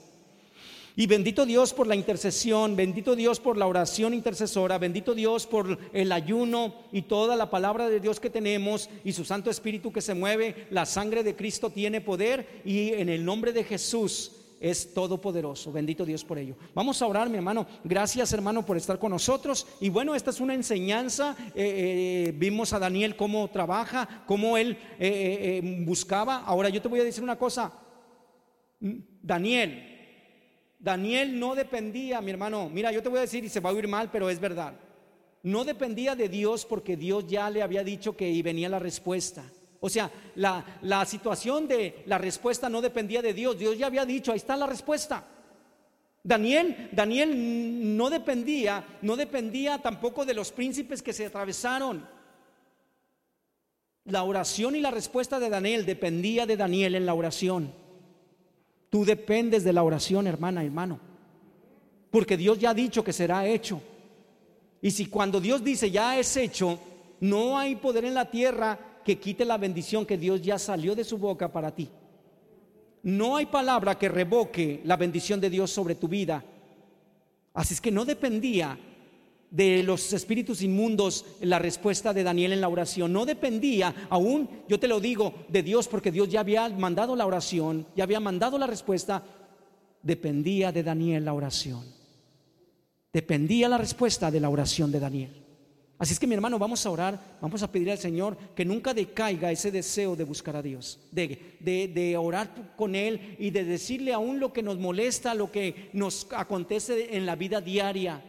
Speaker 1: Y bendito Dios por la intercesión, bendito Dios por la oración intercesora, bendito Dios por el ayuno y toda la palabra de Dios que tenemos y su Santo Espíritu que se mueve. La sangre de Cristo tiene poder y en el nombre de Jesús es todopoderoso. Bendito Dios por ello. Vamos a orar, mi hermano. Gracias, hermano, por estar con nosotros. Y bueno, esta es una enseñanza. Eh, eh, vimos a Daniel cómo trabaja, cómo él eh, buscaba. Ahora yo te voy a decir una cosa. Daniel, Daniel no dependía, mi hermano, mira, yo te voy a decir y se va a oír mal, pero es verdad. No dependía de Dios porque Dios ya le había dicho que venía la respuesta. O sea, la, la situación de la respuesta no dependía de Dios. Dios ya había dicho, ahí está la respuesta. Daniel, Daniel no dependía, no dependía tampoco de los príncipes que se atravesaron. La oración y la respuesta de Daniel dependía de Daniel en la oración. Tú dependes de la oración, hermana, hermano. Porque Dios ya ha dicho que será hecho. Y si cuando Dios dice ya es hecho, no hay poder en la tierra que quite la bendición que Dios ya salió de su boca para ti. No hay palabra que revoque la bendición de Dios sobre tu vida. Así es que no dependía de los espíritus inmundos la respuesta de Daniel en la oración. No dependía aún, yo te lo digo, de Dios porque Dios ya había mandado la oración, ya había mandado la respuesta. Dependía de Daniel la oración. Dependía la respuesta de la oración de Daniel. Así es que mi hermano, vamos a orar, vamos a pedir al Señor que nunca decaiga ese deseo de buscar a Dios, de, de, de, orar con Él y de decirle aún lo que nos molesta, lo que nos acontece en la vida diaria.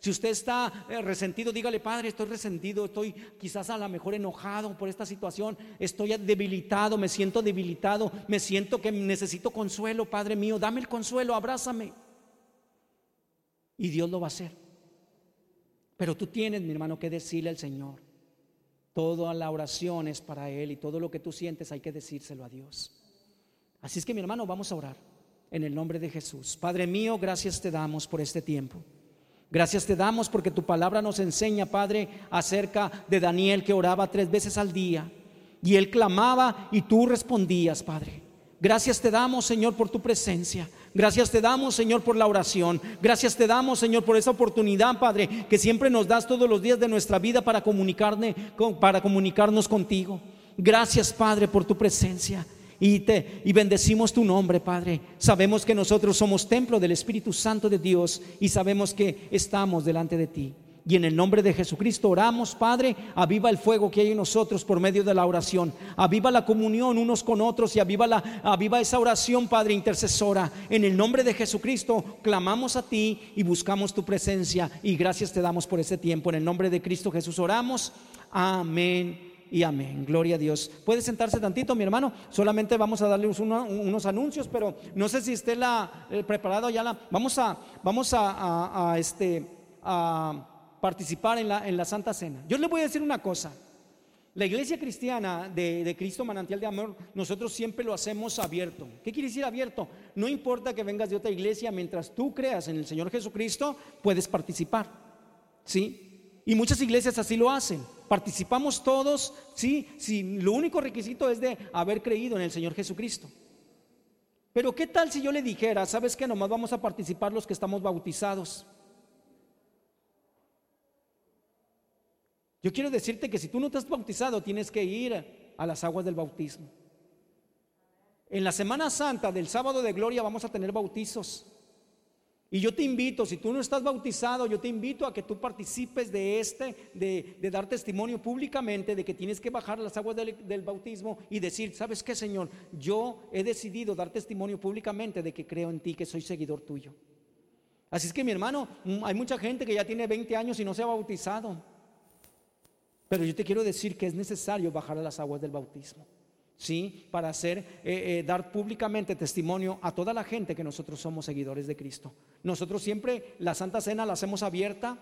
Speaker 1: Si usted está eh, resentido, dígale, Padre, estoy resentido, estoy quizás a lo mejor enojado por esta situación, estoy debilitado, me siento debilitado, me siento que necesito consuelo, Padre mío, dame el consuelo, abrázame. Y Dios lo va a hacer. Pero tú tienes, mi hermano, que decirle al Señor. Toda la oración es para Él y todo lo que tú sientes hay que decírselo a Dios. Así es que, mi hermano, vamos a orar en el nombre de Jesús. Padre mío, gracias te damos por este tiempo. Gracias te damos porque tu palabra nos enseña, Padre, acerca de Daniel que oraba tres veces al día. Y él clamaba y tú respondías, Padre. Gracias te damos, Señor, por tu presencia. Gracias te damos, Señor, por la oración. Gracias te damos, Señor, por esa oportunidad, Padre, que siempre nos das todos los días de nuestra vida para, comunicarme, para comunicarnos contigo. Gracias, Padre, por tu presencia y, te, y bendecimos tu nombre, Padre. Sabemos que nosotros somos templo del Espíritu Santo de Dios y sabemos que estamos delante de ti. Y en el nombre de Jesucristo oramos, Padre, aviva el fuego que hay en nosotros por medio de la oración. Aviva la comunión unos con otros y aviva, la, aviva esa oración, Padre, intercesora. En el nombre de Jesucristo clamamos a ti y buscamos tu presencia. Y gracias te damos por ese tiempo. En el nombre de Cristo Jesús oramos. Amén y amén. Gloria a Dios. Puede sentarse tantito, mi hermano. Solamente vamos a darle unos anuncios, pero no sé si esté eh, preparado ya la. Vamos a, vamos a, este, a participar en la, en la Santa Cena. Yo le voy a decir una cosa. La iglesia cristiana de, de, Cristo Manantial de Amor, nosotros siempre lo hacemos abierto. ¿Qué quiere decir abierto? No importa que vengas de otra iglesia, mientras tú creas en el Señor Jesucristo, puedes participar. ¿Sí? Y muchas iglesias así lo hacen. Participamos todos, sí, sí, lo único requisito es de haber creído en el Señor Jesucristo. Pero ¿qué tal si yo le dijera, sabes que nomás vamos a participar los que estamos bautizados? Yo quiero decirte que si tú no estás bautizado, tienes que ir a las aguas del bautismo. En la Semana Santa del sábado de gloria vamos a tener bautizos. Y yo te invito, si tú no estás bautizado, yo te invito a que tú participes de este, de, dar testimonio públicamente de que tienes que bajar las aguas del, bautismo y decir, ¿sabes qué, Señor? Yo he decidido dar testimonio públicamente de que creo en ti, que soy seguidor tuyo. Así es que mi hermano, hay mucha gente que ya tiene 20 años y no se ha bautizado. Pero yo te quiero decir que es necesario bajar a las aguas del bautismo. ¿sí? Para hacer, eh, eh, dar públicamente testimonio a toda la gente que nosotros somos seguidores de Cristo. Nosotros siempre la Santa Cena la hacemos abierta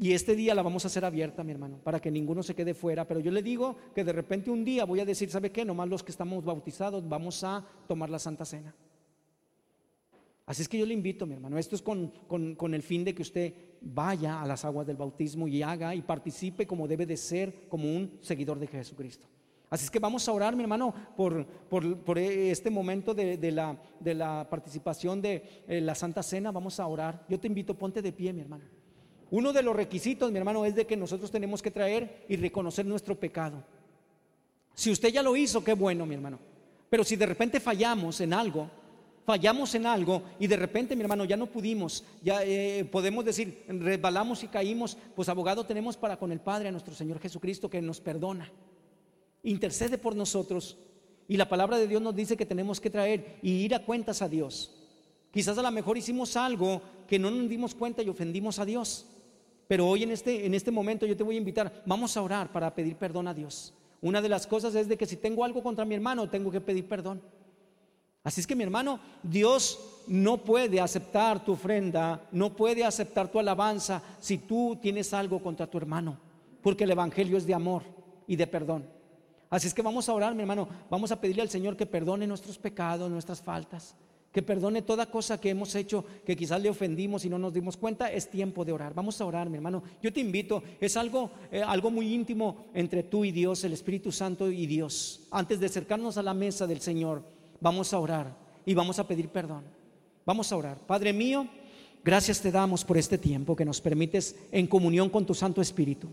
Speaker 1: y este día la vamos a hacer abierta, mi hermano, para que ninguno se quede fuera. Pero yo le digo que de repente un día voy a decir, ¿sabe qué? Nomás los que estamos bautizados vamos a tomar la Santa Cena. Así es que yo le invito, mi hermano, esto es con, con el fin de que usted vaya a las aguas del bautismo y haga y participe como debe de ser como un seguidor de Jesucristo. Así es que vamos a orar, mi hermano, por, por, este momento de, la, de, la, participación de eh, la Santa Cena. Vamos a orar. Yo te invito, ponte de pie, mi hermano. Uno de los requisitos, mi hermano, es de que nosotros tenemos que traer y reconocer nuestro pecado. Si usted ya lo hizo, qué bueno, mi hermano. Pero si de repente fallamos en algo, fallamos en algo y de repente, mi hermano, ya no pudimos, ya eh, podemos decir, resbalamos y caímos, pues abogado tenemos para con el Padre, a nuestro Señor Jesucristo, que nos perdona, intercede por nosotros. Y la palabra de Dios nos dice que tenemos que traer y ir a cuentas a Dios. Quizás a lo mejor hicimos algo que no nos dimos cuenta y ofendimos a Dios. Pero hoy en este, en este momento yo te voy a invitar, vamos a orar para pedir perdón a Dios. Una de las cosas es de que si tengo algo contra mi hermano, tengo que pedir perdón. Así es que mi hermano, Dios no puede aceptar tu ofrenda, no puede aceptar tu alabanza si tú tienes algo contra tu hermano, porque el Evangelio es de amor y de perdón. Así es que vamos a orar, mi hermano, vamos a pedirle al Señor que perdone nuestros pecados, nuestras faltas que perdone toda cosa que hemos hecho, que quizás le ofendimos y no nos dimos cuenta, es tiempo de orar. Vamos a orar, mi hermano. Yo te invito, es algo, eh, algo muy íntimo entre tú y Dios, el Espíritu Santo y Dios. Antes de acercarnos a la mesa del Señor, vamos a orar y vamos a pedir perdón. Vamos a orar. Padre mío, gracias te damos por este tiempo que nos permites en comunión con tu Santo Espíritu.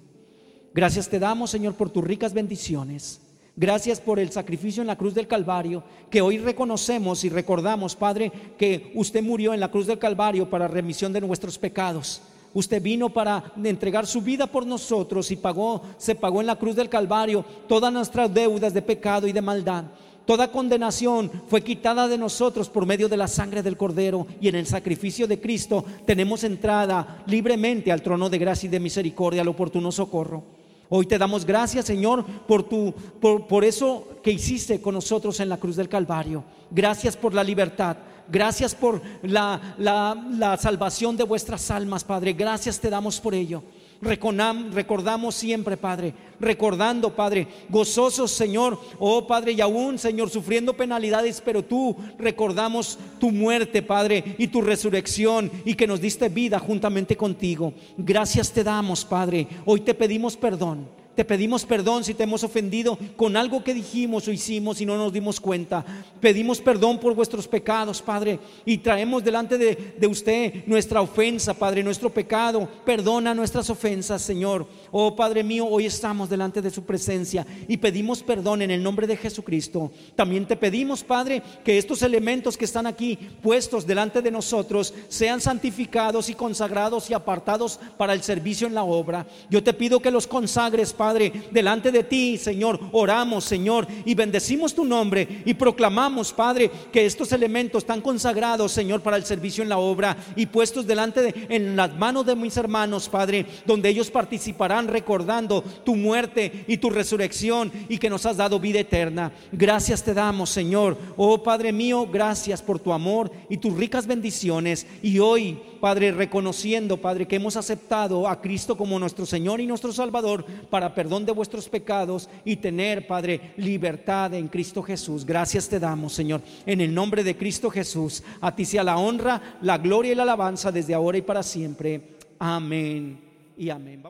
Speaker 1: Gracias te damos, Señor, por tus ricas bendiciones. Gracias por el sacrificio en la cruz del Calvario, que hoy reconocemos y recordamos, Padre, que usted murió en la cruz del Calvario para remisión de nuestros pecados. Usted vino para entregar su vida por nosotros y pagó, se pagó en la cruz del Calvario todas nuestras deudas de pecado y de maldad. Toda condenación fue quitada de nosotros por medio de la sangre del Cordero y en el sacrificio de Cristo tenemos entrada libremente al trono de gracia y de misericordia, al oportuno socorro. Hoy te damos gracias, Señor, por, tu, por, eso que hiciste con nosotros en la cruz del Calvario. Gracias por la libertad. Gracias por la, la salvación de vuestras almas, Padre. Gracias te damos por ello recordamos siempre, Padre, recordando, Padre, gozosos, Señor, oh Padre, y aún, Señor, sufriendo penalidades, pero tú recordamos tu muerte, Padre, y tu resurrección, y que nos diste vida juntamente contigo. Gracias te damos, Padre. Hoy te pedimos perdón. Te pedimos perdón si te hemos ofendido con algo que dijimos o hicimos y no nos dimos cuenta. Pedimos perdón por vuestros pecados, Padre, y traemos delante de, usted nuestra ofensa, Padre, nuestro pecado. Perdona nuestras ofensas, Señor. Oh Padre mío, hoy estamos delante de su presencia y pedimos perdón en el nombre de Jesucristo. También te pedimos, Padre, que estos elementos que están aquí puestos delante de nosotros sean santificados y consagrados y apartados para el servicio en la obra. Yo te pido que los consagres, Padre, delante de ti, Señor, oramos, Señor, y bendecimos tu nombre y proclamamos, Padre, que estos elementos están consagrados, Señor, para el servicio en la obra y puestos delante de en las manos de mis hermanos, Padre, donde ellos participarán recordando tu muerte y tu resurrección y que nos has dado vida eterna. Gracias te damos, Señor. Oh Padre mío, gracias por tu amor y tus ricas bendiciones. Y hoy, Padre, reconociendo, Padre, que hemos aceptado a Cristo como nuestro Señor y nuestro Salvador para perdón de vuestros pecados y tener, Padre, libertad en Cristo Jesús. Gracias te damos, Señor, en el nombre de Cristo Jesús. A ti sea la honra, la gloria y la alabanza desde ahora y para siempre. Amén y amén.